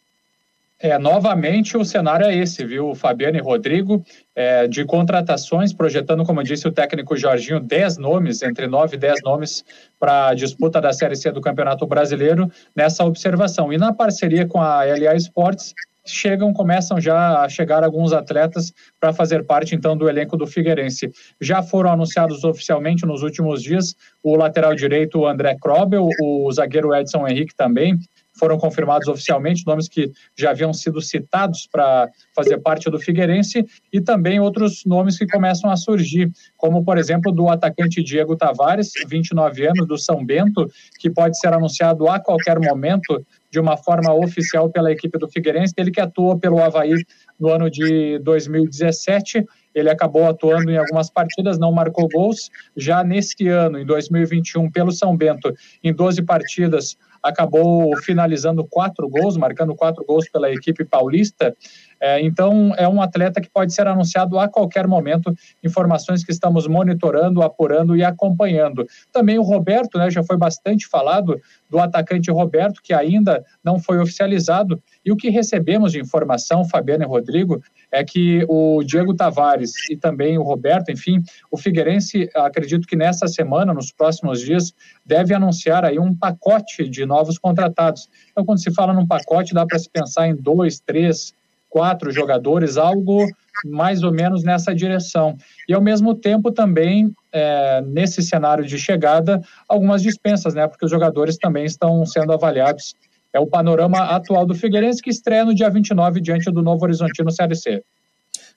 É, novamente o cenário é esse, viu, Fabiano e Rodrigo, é, de contratações, projetando, como disse o técnico Jorginho, 10 nomes, entre 9 e 10 nomes para a disputa da Série C do Campeonato Brasileiro nessa observação. E na parceria com a LA Esportes, chegam, começam já a chegar alguns atletas para fazer parte então do elenco do Figueirense. Já foram anunciados oficialmente nos últimos dias o lateral direito André Krobel, o zagueiro Edson Henrique também, foram confirmados oficialmente, nomes que já haviam sido citados para fazer parte do Figueirense, e também outros nomes que começam a surgir, como, por exemplo, do atacante Diego Tavares, 29 anos, do São Bento, que pode ser anunciado a qualquer momento de uma forma oficial pela equipe do Figueirense, ele que atuou pelo Havaí no ano de 2017, ele acabou atuando em algumas partidas, não marcou gols. Já nesse ano, em 2021, pelo São Bento, em 12 partidas, acabou finalizando quatro gols, marcando quatro gols pela equipe paulista. É, então, é um atleta que pode ser anunciado a qualquer momento, informações que estamos monitorando, apurando e acompanhando. Também o Roberto, né, já foi bastante falado do atacante Roberto, que ainda não foi oficializado, e o que recebemos de informação, Fabiano e Rodrigo, é que o Diego Tavares e também o Roberto, enfim, o Figueirense, acredito que nessa semana, nos próximos dias, deve anunciar aí um pacote de novos contratados. Então, quando se fala num pacote, dá para se pensar em dois, três, quatro jogadores, algo mais ou menos nessa direção. E ao mesmo tempo também, é, nesse cenário de chegada, algumas dispensas, né? Porque os jogadores também estão sendo avaliados. É o panorama atual do Figueirense, que estreia no dia 29 diante do Novo Horizontino CLC.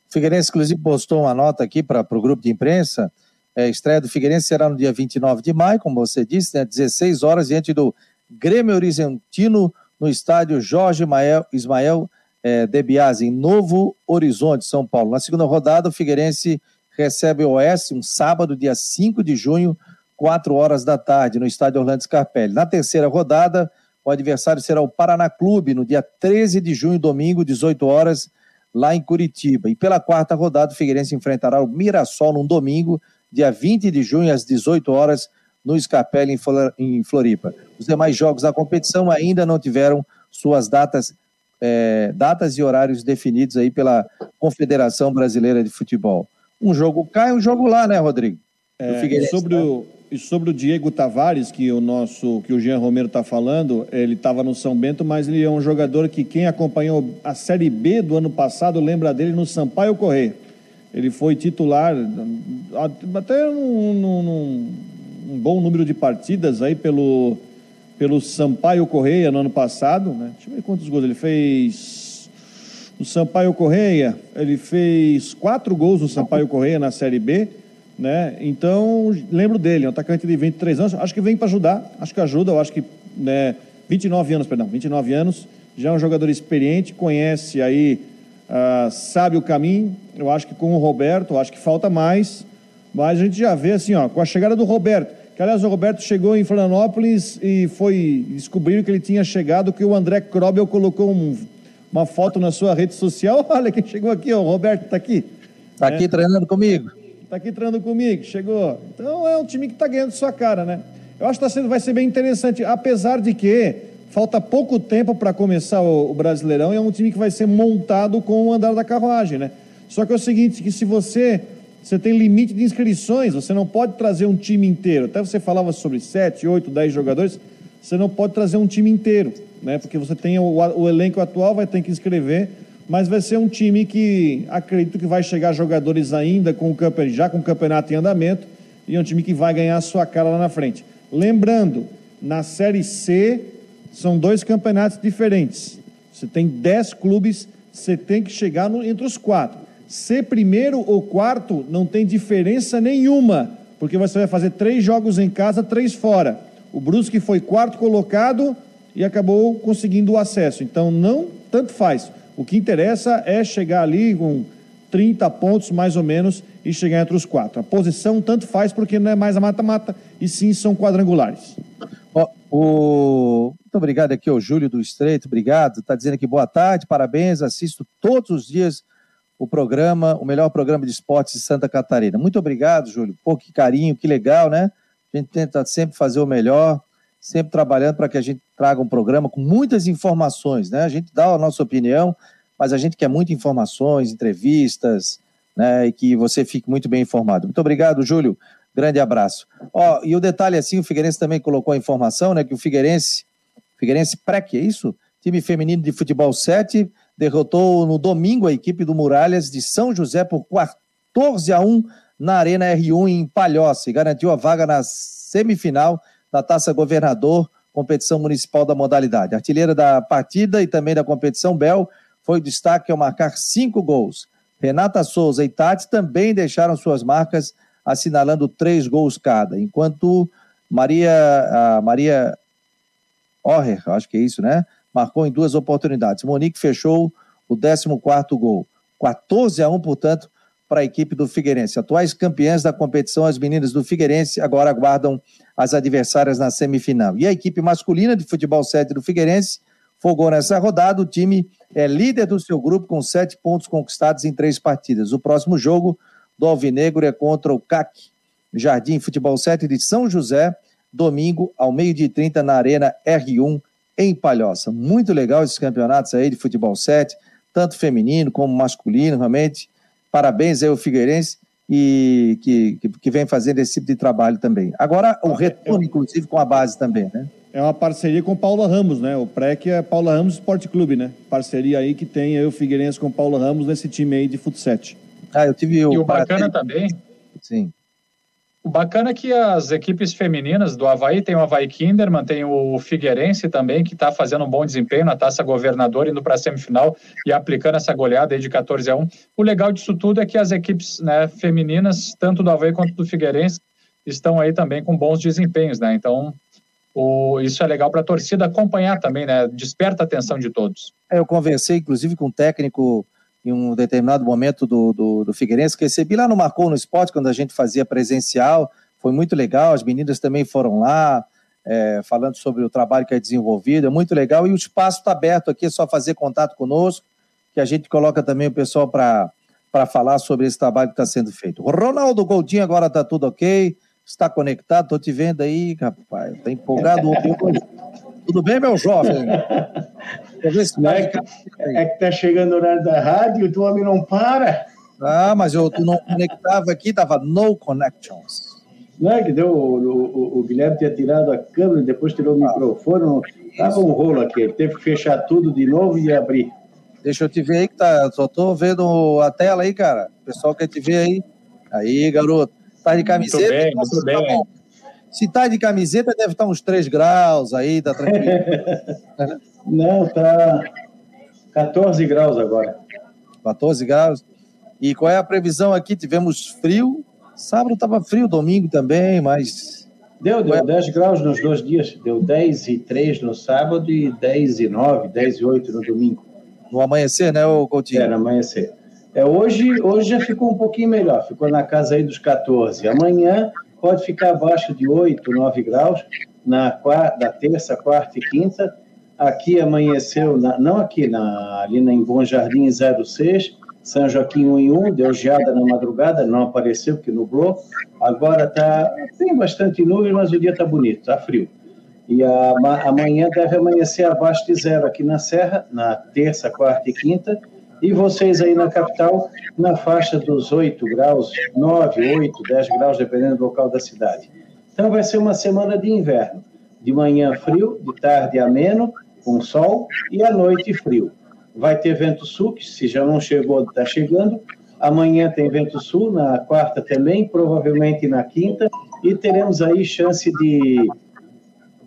O Figueirense, inclusive, postou uma nota aqui para o grupo de imprensa. É, estreia do Figueirense será no dia 29 de maio, como você disse, né, 16 horas, diante do Grêmio Horizontino no estádio Jorge Ismael é, Debiase, em Novo Horizonte, São Paulo. Na segunda rodada, o Figueirense recebe o Oeste, um sábado, dia 5 de junho, 4 horas da tarde, no estádio Orlando Scarpelli. Na terceira rodada, o adversário será o Paraná Clube, no dia 13 de junho, domingo, 18 horas, lá em Curitiba. E pela quarta rodada, o Figueirense enfrentará o Mirassol num domingo, dia 20 de junho, às 18 horas, no Scarpelli, em Floripa. Os demais jogos da competição ainda não tiveram suas datas, é, datas e horários definidos aí pela Confederação Brasileira de Futebol. Um jogo cá e um jogo lá, né, Rodrigo? É, sobre, né? o, e sobre o Diego Tavares, que o nosso, que o Jean Romero está falando, ele estava no São Bento, mas ele é um jogador que quem acompanhou a Série B do ano passado lembra dele no Sampaio Correia. Ele foi titular até num, num, um bom número de partidas aí pelo, pelo Sampaio Correia no ano passado. Né? Deixa eu ver quantos gols ele fez. No Sampaio Correia, ele fez quatro gols no Sampaio Correia na Série B. Né? Então, lembro dele, um atacante de 23 anos. Acho que vem para ajudar, acho que ajuda. Eu acho que né, 29 anos, perdão, 29 anos. Já é um jogador experiente, conhece aí, uh, sabe o caminho. Eu acho que com o Roberto, acho que falta mais. Mas a gente já vê assim, ó, com a chegada do Roberto, que aliás o Roberto chegou em Florianópolis e foi descobriram que ele tinha chegado, que o André Krobel colocou um, uma foto na sua rede social. Olha quem chegou aqui, ó, o Roberto está aqui. Está aqui é. treinando comigo. Está aqui treinando comigo, chegou. Então é um time que está ganhando sua cara, né? Eu acho que tá sendo, vai ser bem interessante, apesar de que falta pouco tempo para começar o, o Brasileirão e é um time que vai ser montado com o andar da carruagem, né? Só que é o seguinte, que se você você tem limite de inscrições, você não pode trazer um time inteiro. Até você falava sobre 7, 8, 10 jogadores, você não pode trazer um time inteiro, né? Porque você tem o, o elenco atual, vai ter que inscrever, mas vai ser um time que acredito que vai chegar jogadores ainda com o campeonato, já com o campeonato em andamento, e é um time que vai ganhar a sua cara lá na frente. Lembrando, na Série C são dois campeonatos diferentes. Você tem 10 clubes, você tem que chegar no, entre os quatro. Ser primeiro ou quarto não tem diferença nenhuma, porque você vai fazer três jogos em casa, três fora. O Brusque foi quarto colocado e acabou conseguindo o acesso. Então, não tanto faz. O que interessa é chegar ali com 30 pontos mais ou menos e chegar entre os quatro. A posição tanto faz porque não é mais a mata-mata e sim são quadrangulares. Oh, o... Muito obrigado aqui ao Júlio do Estreito, obrigado. Está dizendo aqui boa tarde, parabéns, assisto todos os dias o programa, o melhor programa de esportes de Santa Catarina. Muito obrigado, Júlio. Pô, que carinho, que legal, né? A gente tenta sempre fazer o melhor, sempre trabalhando para que a gente traga um programa com muitas informações, né? A gente dá a nossa opinião, mas a gente quer muitas informações, entrevistas, né? E que você fique muito bem informado. Muito obrigado, Júlio. Grande abraço. Ó, e o detalhe assim, o Figueirense também colocou a informação, né? Que o Figueirense, Figueirense PREC, é isso? Time feminino de futebol 7 derrotou no domingo a equipe do Muralhas de São José por 14 a 1 na Arena R1 em Palhoça e garantiu a vaga na semifinal da Taça Governador, competição municipal da modalidade. artilheira da partida e também da competição, Bel, foi destaque ao marcar cinco gols. Renata Souza e Tati também deixaram suas marcas, assinalando três gols cada, enquanto Maria, Maria Orrer, acho que é isso, né? Marcou em duas oportunidades. Monique fechou o 14 gol. 14 a 1, portanto, para a equipe do Figueirense. Atuais campeãs da competição, as meninas do Figueirense agora aguardam as adversárias na semifinal. E a equipe masculina de futebol 7 do Figueirense fogou nessa rodada. O time é líder do seu grupo com sete pontos conquistados em três partidas. O próximo jogo do Alvinegro é contra o CAC Jardim Futebol 7 de São José, domingo, ao meio-dia e 30, na Arena R1 em Palhoça. Muito legal esses campeonatos aí de futebol 7, tanto feminino como masculino, realmente. Parabéns aí ao Figueirense e que, que, que, vem fazendo esse tipo de trabalho também. Agora, o retorno, inclusive, com a base também, né? É uma parceria com Paula Ramos, né? O PREC é Paula Ramos Esporte Clube, né? Parceria aí que tem aí o Figueirense com Paula Ramos nesse time aí de futsal. Ah, eu tive o... E o bacana também... Sim. O bacana é que as equipes femininas do Havaí, tem o Havaí Kinderman, tem o Figueirense também, que está fazendo um bom desempenho na Taça Governador, indo para a semifinal e aplicando essa goleada aí de 14 a 1. O legal disso tudo é que as equipes né, femininas, tanto do Havaí quanto do Figueirense, estão aí também com bons desempenhos, né? Então, o, isso é legal para a torcida acompanhar também, né? Desperta a atenção de todos. É, eu conversei, inclusive, com um técnico em um determinado momento do, do, do Figueirense, que recebi lá no Marcou no Esporte, quando a gente fazia presencial, foi muito legal, as meninas também foram lá, é, falando sobre o trabalho que é desenvolvido, é muito legal, e o espaço está aberto aqui, é só fazer contato conosco, que a gente coloca também o pessoal para falar sobre esse trabalho que está sendo feito. Ronaldo Coutinho agora está tudo ok, está conectado, estou te vendo aí, rapaz, está empolgado. tudo bem, meu jovem? Não é, que, é que tá chegando o horário da rádio e o homem não para. Ah, mas eu tu não conectava aqui, tava no connections. Não é que deu, o, o, o Guilherme tinha tirado a câmera, depois tirou o ah, microfone, tava um rolo aqui, ele teve que fechar tudo de novo e abrir. Deixa eu te ver aí que tá, só tô vendo a tela aí, cara. O pessoal quer te ver aí. Aí, garoto. Tá de camiseta? Muito bem, muito tá bem. Bom. Se tá de camiseta, deve estar tá uns 3 graus aí, tá tranquilo. Não, tá 14 graus agora. 14 graus. E qual é a previsão aqui? Tivemos frio. Sábado estava frio, domingo também, mas. Deu, deu é? 10 graus nos dois dias. Deu 10 e 3 no sábado e 10 e 9, 10 e 8 no domingo. No amanhecer, né, Coutinho? É, no amanhecer. É, hoje, hoje já ficou um pouquinho melhor, ficou na casa aí dos 14. Amanhã pode ficar abaixo de 8, 9 graus, na, quarta, terça, quarta e quinta. Aqui amanheceu, na, não aqui, na, ali na, em Bom Jardim 06, São Joaquim 1 em 1, deu geada na madrugada, não apareceu porque nublou. Agora tá, tem bastante nuvem, mas o dia está bonito, está frio. E a, amanhã deve amanhecer abaixo de zero aqui na Serra, na terça, quarta e quinta. E vocês aí na capital, na faixa dos 8 graus, 9, 8, 10 graus, dependendo do local da cidade. Então vai ser uma semana de inverno. De manhã frio, de tarde ameno, com sol, e à noite frio. Vai ter vento sul, que se já não chegou, está chegando. Amanhã tem vento sul, na quarta também, provavelmente na quinta. E teremos aí chance de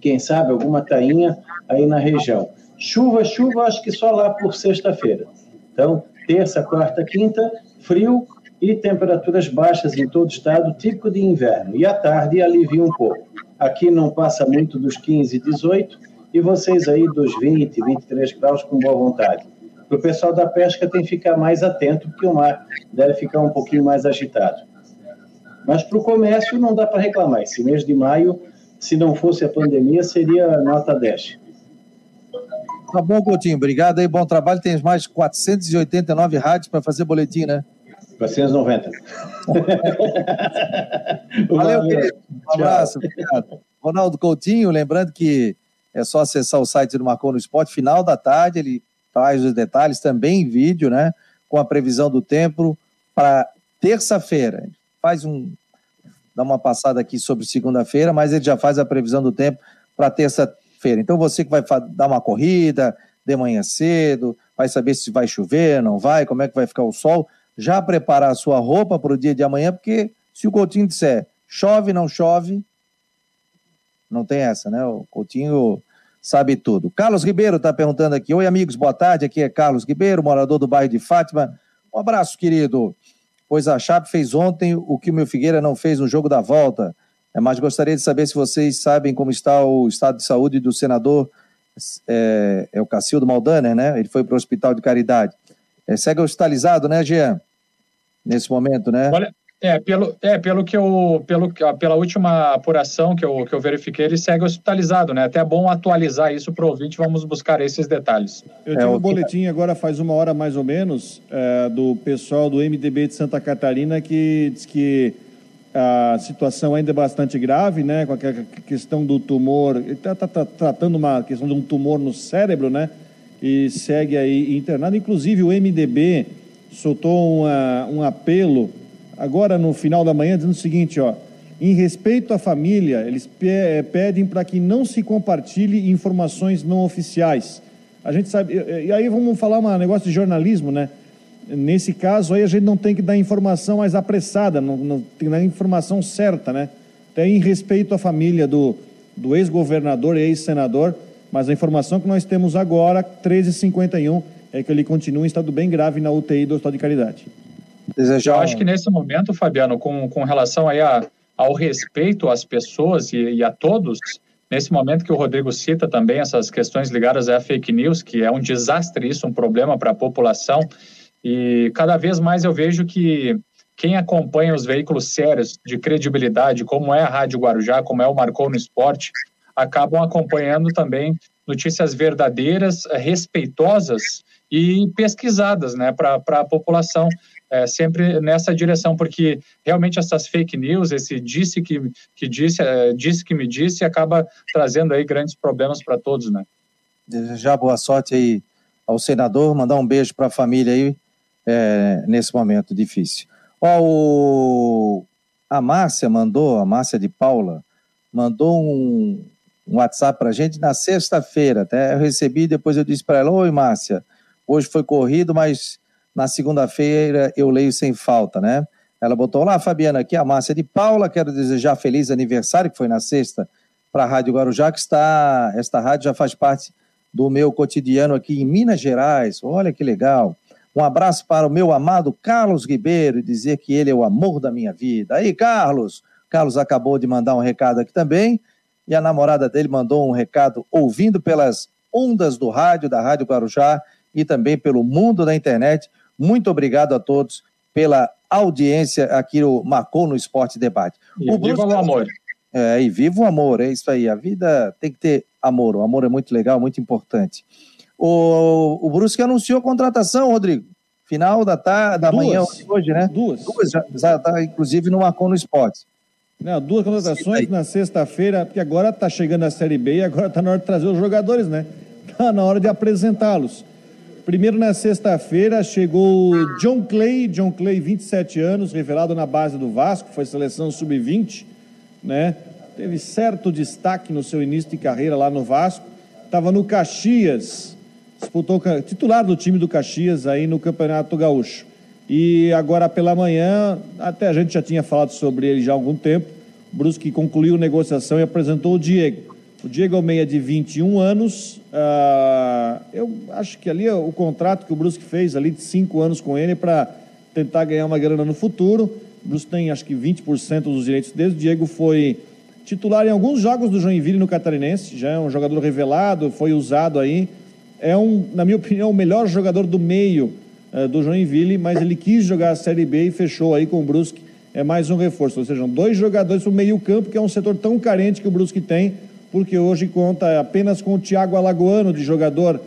quem sabe, alguma tainha aí na região. Chuva, chuva, acho que só lá por sexta-feira. Então, terça, quarta, quinta, frio e temperaturas baixas em todo o estado, típico de inverno. E à tarde alivia um pouco. Aqui não passa muito dos 15, 18, e vocês aí dos 20, 23 graus com boa vontade. O pessoal da pesca tem que ficar mais atento, porque o mar deve ficar um pouquinho mais agitado. Mas para o comércio não dá para reclamar. Esse mês de maio se não fosse a pandemia, seria nota 10. Tá bom, Coutinho. Obrigado aí. Bom trabalho. Tem mais 489 rádios para fazer boletim, né? 490. Valeu, querido. Um abraço. Obrigado. Ronaldo Coutinho, lembrando que é só acessar o site do Marcou no Esporte. Final da tarde, ele traz os detalhes também em vídeo, né? Com a previsão do tempo para terça-feira. Faz um dar uma passada aqui sobre segunda-feira, mas ele já faz a previsão do tempo para terça-feira. Então você que vai dar uma corrida de manhã cedo, vai saber se vai chover, não vai, como é que vai ficar o sol, já preparar a sua roupa para o dia de amanhã, porque se o Coutinho disser chove, não chove, não tem essa, né? O Coutinho sabe tudo. Carlos Ribeiro está perguntando aqui. Oi, amigos, boa tarde. Aqui é Carlos Ribeiro, morador do bairro de Fátima. Um abraço, querido pois a Chape fez ontem o que o meu Figueira não fez no jogo da volta. É, mas gostaria de saber se vocês sabem como está o estado de saúde do senador, é, é o Cacildo Maldaner, né? Ele foi para o Hospital de Caridade. É, segue hospitalizado, né, Jean? Nesse momento, né? Olha, é, pelo, é, pelo que eu, pelo, pela última apuração que eu, que eu verifiquei, ele segue hospitalizado, né? Até é bom atualizar isso para o ouvinte, vamos buscar esses detalhes. Eu tive é, um boletim agora faz uma hora mais ou menos, é, do pessoal do MDB de Santa Catarina que diz que a situação ainda é bastante grave, né? Com a questão do tumor, ele está tá, tá tratando uma questão de um tumor no cérebro, né? E segue aí internado. Inclusive o MDB soltou uma, um apelo agora no final da manhã, dizendo o seguinte, ó, em respeito à família, eles pedem para que não se compartilhe informações não oficiais. A gente sabe, e aí vamos falar um negócio de jornalismo, né? Nesse caso aí a gente não tem que dar informação mais apressada, não, não tem que dar informação certa, né? Tem em respeito à família do, do ex-governador e ex-senador, mas a informação que nós temos agora, 13h51, é que ele continua em estado bem grave na UTI do Hospital de Caridade. Desejar... Eu acho que nesse momento, Fabiano, com, com relação aí a, ao respeito às pessoas e, e a todos, nesse momento que o Rodrigo cita também essas questões ligadas à fake news, que é um desastre isso, um problema para a população, e cada vez mais eu vejo que quem acompanha os veículos sérios de credibilidade, como é a Rádio Guarujá, como é o Marcou no Esporte, acabam acompanhando também notícias verdadeiras, respeitosas e pesquisadas né, para a população, é, sempre nessa direção, porque realmente essas fake news, esse disse que, que disse, é, disse que me disse, acaba trazendo aí grandes problemas para todos. Né? Desejar boa sorte aí ao senador, mandar um beijo para a família aí é, nesse momento difícil. Ó, o, a Márcia mandou, a Márcia de Paula, mandou um, um WhatsApp para a gente na sexta-feira. Até eu recebi, depois eu disse para ela: Oi, Márcia, hoje foi corrido, mas na segunda-feira eu leio sem falta, né? Ela botou lá, Fabiana, aqui a Márcia de Paula, quero desejar feliz aniversário, que foi na sexta, para a Rádio Guarujá, que está, esta rádio já faz parte do meu cotidiano aqui em Minas Gerais. Olha que legal. Um abraço para o meu amado Carlos Ribeiro e dizer que ele é o amor da minha vida. Aí, Carlos! Carlos acabou de mandar um recado aqui também e a namorada dele mandou um recado ouvindo pelas ondas do rádio, da Rádio Guarujá e também pelo mundo da internet. Muito obrigado a todos pela audiência aqui no Marcou no Esporte Debate. E o viva o amor. É, e viva o amor, é isso aí. A vida tem que ter amor. O amor é muito legal, muito importante. O, o Brusque anunciou a contratação, Rodrigo. Final da, tarde, da Duas. manhã hoje, né? Duas. Duas, já está inclusive no Marcou no Esporte. Não, duas contratações na sexta-feira, porque agora está chegando a Série B e agora está na hora de trazer os jogadores, né? Está na hora de apresentá-los. Primeiro na sexta-feira chegou John Clay, John Clay, 27 anos, revelado na base do Vasco, foi seleção sub-20, né? Teve certo destaque no seu início de carreira lá no Vasco. Estava no Caxias, disputou titular do time do Caxias aí no Campeonato Gaúcho. E agora pela manhã, até a gente já tinha falado sobre ele já há algum tempo, Brusque concluiu a negociação e apresentou o Diego. O Diego Almeida, de 21 anos, uh, eu acho que ali o contrato que o Brusque fez ali de 5 anos com ele para tentar ganhar uma grana no futuro. O Brusque tem acho que 20% dos direitos dele. O Diego foi titular em alguns jogos do Joinville no Catarinense, já é um jogador revelado, foi usado aí. É um, na minha opinião, o melhor jogador do meio uh, do Joinville, mas ele quis jogar a Série B e fechou aí com o Brusque. É mais um reforço, ou seja, dois jogadores para o meio-campo, que é um setor tão carente que o Brusque tem, porque hoje conta apenas com o Thiago Alagoano, de jogador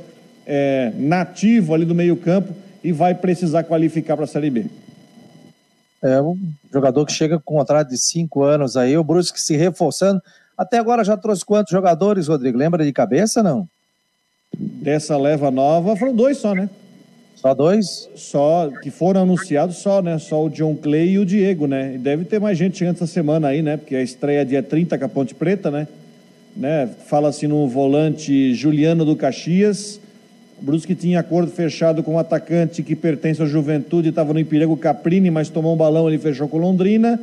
é, nativo ali do meio-campo, e vai precisar qualificar para a Série B. É um jogador que chega com um contrato de cinco anos aí, o Brusque se reforçando. Até agora já trouxe quantos jogadores, Rodrigo? Lembra de cabeça, não? Dessa leva nova, foram dois só, né? Só dois? Só, que foram anunciados só, né? Só o John Clay e o Diego, né? E deve ter mais gente chegando essa semana aí, né? Porque a estreia é dia 30 com a Ponte Preta, né? né? Fala-se no volante Juliano do Caxias. O Brusque tinha acordo fechado com um atacante que pertence à Juventude, estava no Ipirego Caprini, mas tomou um balão, ele fechou com Londrina.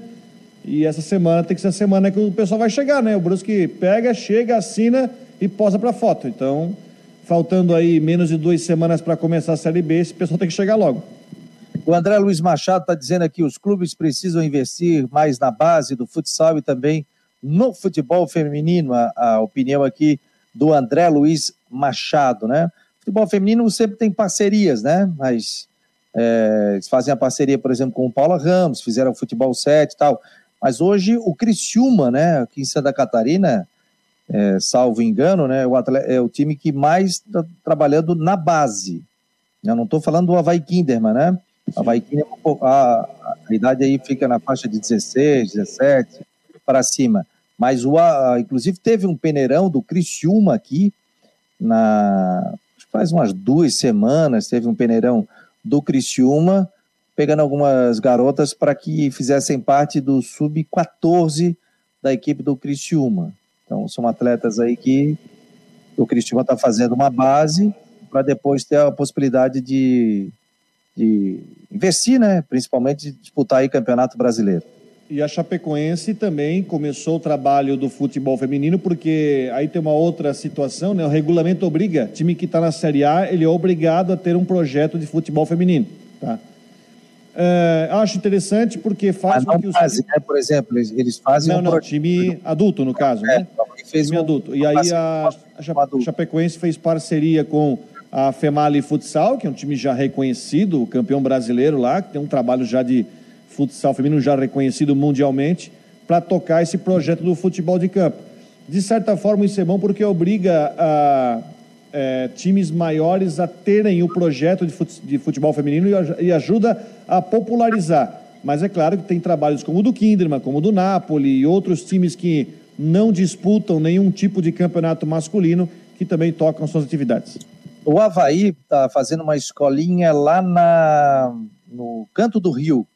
E essa semana tem que ser a semana que o pessoal vai chegar, né? O Brusque pega, chega, assina e posa para foto. Então, faltando aí menos de duas semanas para começar a Série B, esse pessoal tem que chegar logo. O André Luiz Machado está dizendo aqui: os clubes precisam investir mais na base do futsal e também no futebol feminino. A, a opinião aqui do André Luiz Machado, né? Futebol feminino sempre tem parcerias, né? Mas é, eles fazem a parceria, por exemplo, com o Paula Ramos, fizeram o futebol 7 e tal. Mas hoje o Criciúma, né, aqui em Santa Catarina, é, salvo engano, né, o atleta, é o time que mais está trabalhando na base. Eu não estou falando do Havaí Kinderman, né? O Havaí Kinderman, a, a, idade aí fica na faixa de 16, 17 para cima. Mas o, a, inclusive teve um peneirão do Criciúma aqui, na, faz umas duas semanas, teve um peneirão do Criciúma, pegando algumas garotas para que fizessem parte do sub-14 da equipe do Criciúma. Então, são atletas aí que o Cristiano está fazendo uma base para depois ter a possibilidade de, de investir, né? principalmente disputar aí campeonato brasileiro. E a Chapecoense também começou o trabalho do futebol feminino, porque aí tem uma outra situação, né? O regulamento obriga, time que está na Série A, ele é obrigado a ter um projeto de futebol feminino, tá? É, acho interessante porque faz Mas não fazem, né? Por exemplo, eles, eles fazem. Não, um não, time adulto, no caso, é, né? Fez time um, adulto. E aí a, a Chapecoense fez parceria com a Femali Futsal, que é um time já reconhecido, campeão brasileiro lá, que tem um trabalho já de futsal feminino já reconhecido mundialmente, para tocar esse projeto do futebol de campo. De certa forma, isso é bom porque obriga a, é, times maiores a terem o projeto de futebol feminino e ajuda a popularizar. Mas é claro que tem trabalhos como o do Kinderman, como o do Napoli e outros times que não disputam nenhum tipo de campeonato masculino que também tocam suas atividades. O Havaí está fazendo uma escolinha lá na, no canto do Rio.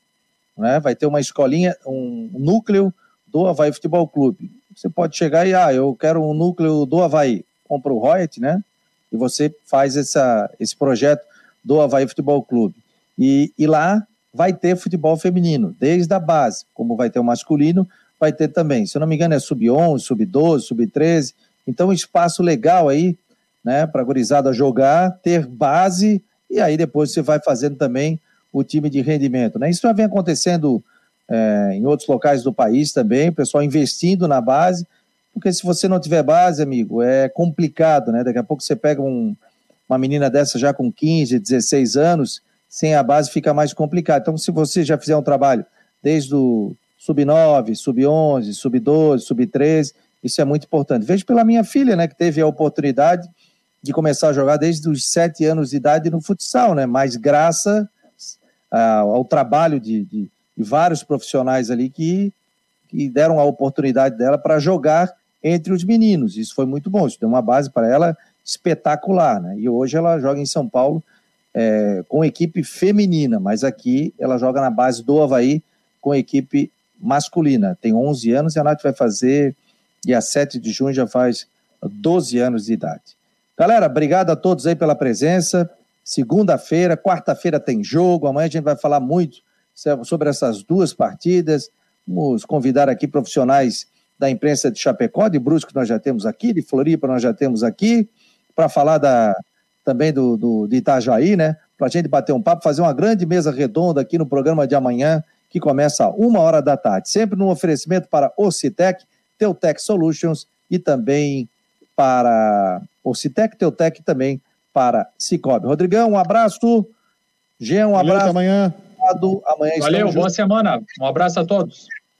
Né? Vai ter uma escolinha, um núcleo do Havaí Futebol Clube. Você pode chegar e, ah, eu quero um núcleo do Havaí. Compra o Royet, né? Você faz essa, esse projeto do Havaí Futebol Clube. E, e lá vai ter futebol feminino, desde a base, como vai ter o masculino, vai ter também. Se eu não me engano, é sub-11, sub-12, sub-13. Então, um espaço legal aí, né, para a gurizada jogar, ter base, e aí depois você vai fazendo também o time de rendimento. Né? Isso já vem acontecendo é, em outros locais do país também, o pessoal investindo na base, porque se você não tiver base, amigo, é complicado, né? Daqui a pouco você pega um, uma menina dessa já com 15, 16 anos, sem a base fica mais complicado. Então, se você já fizer um trabalho desde o sub-9, sub-11, sub-12, sub-13, isso é muito importante. Vejo pela minha filha, né, que teve a oportunidade de começar a jogar desde os 7 anos de idade no futsal, né? Mas graças ao trabalho de, de, de vários profissionais ali que, que deram a oportunidade dela para jogar entre os meninos. Isso foi muito bom, isso deu uma base para ela espetacular, né? E hoje ela joga em São Paulo é, com equipe feminina, mas aqui ela joga na base do Havaí com equipe masculina. Tem 11 anos e a Nath vai fazer, dia 7 de junho já faz 12 anos de idade. Galera, obrigado a todos aí pela presença. Segunda-feira, quarta-feira tem jogo. Amanhã a gente vai falar muito sobre essas duas partidas. Vamos convidar aqui profissionais da imprensa de Chapecó, de Brusque nós já temos aqui, de Floripa nós já temos aqui, para falar da, também do, do, de Itajaí, né? Para a gente bater um papo, fazer uma grande mesa redonda aqui no programa de amanhã, que começa a uma hora da tarde. Sempre no oferecimento para Ocitec, Teutec Solutions e também para Ocitec, Teutec e também para Cicobi. Rodrigão, um abraço. Jean, um Valeu, abraço. Até amanhã. Amanhã Valeu, boa juntos. semana. Um abraço a todos.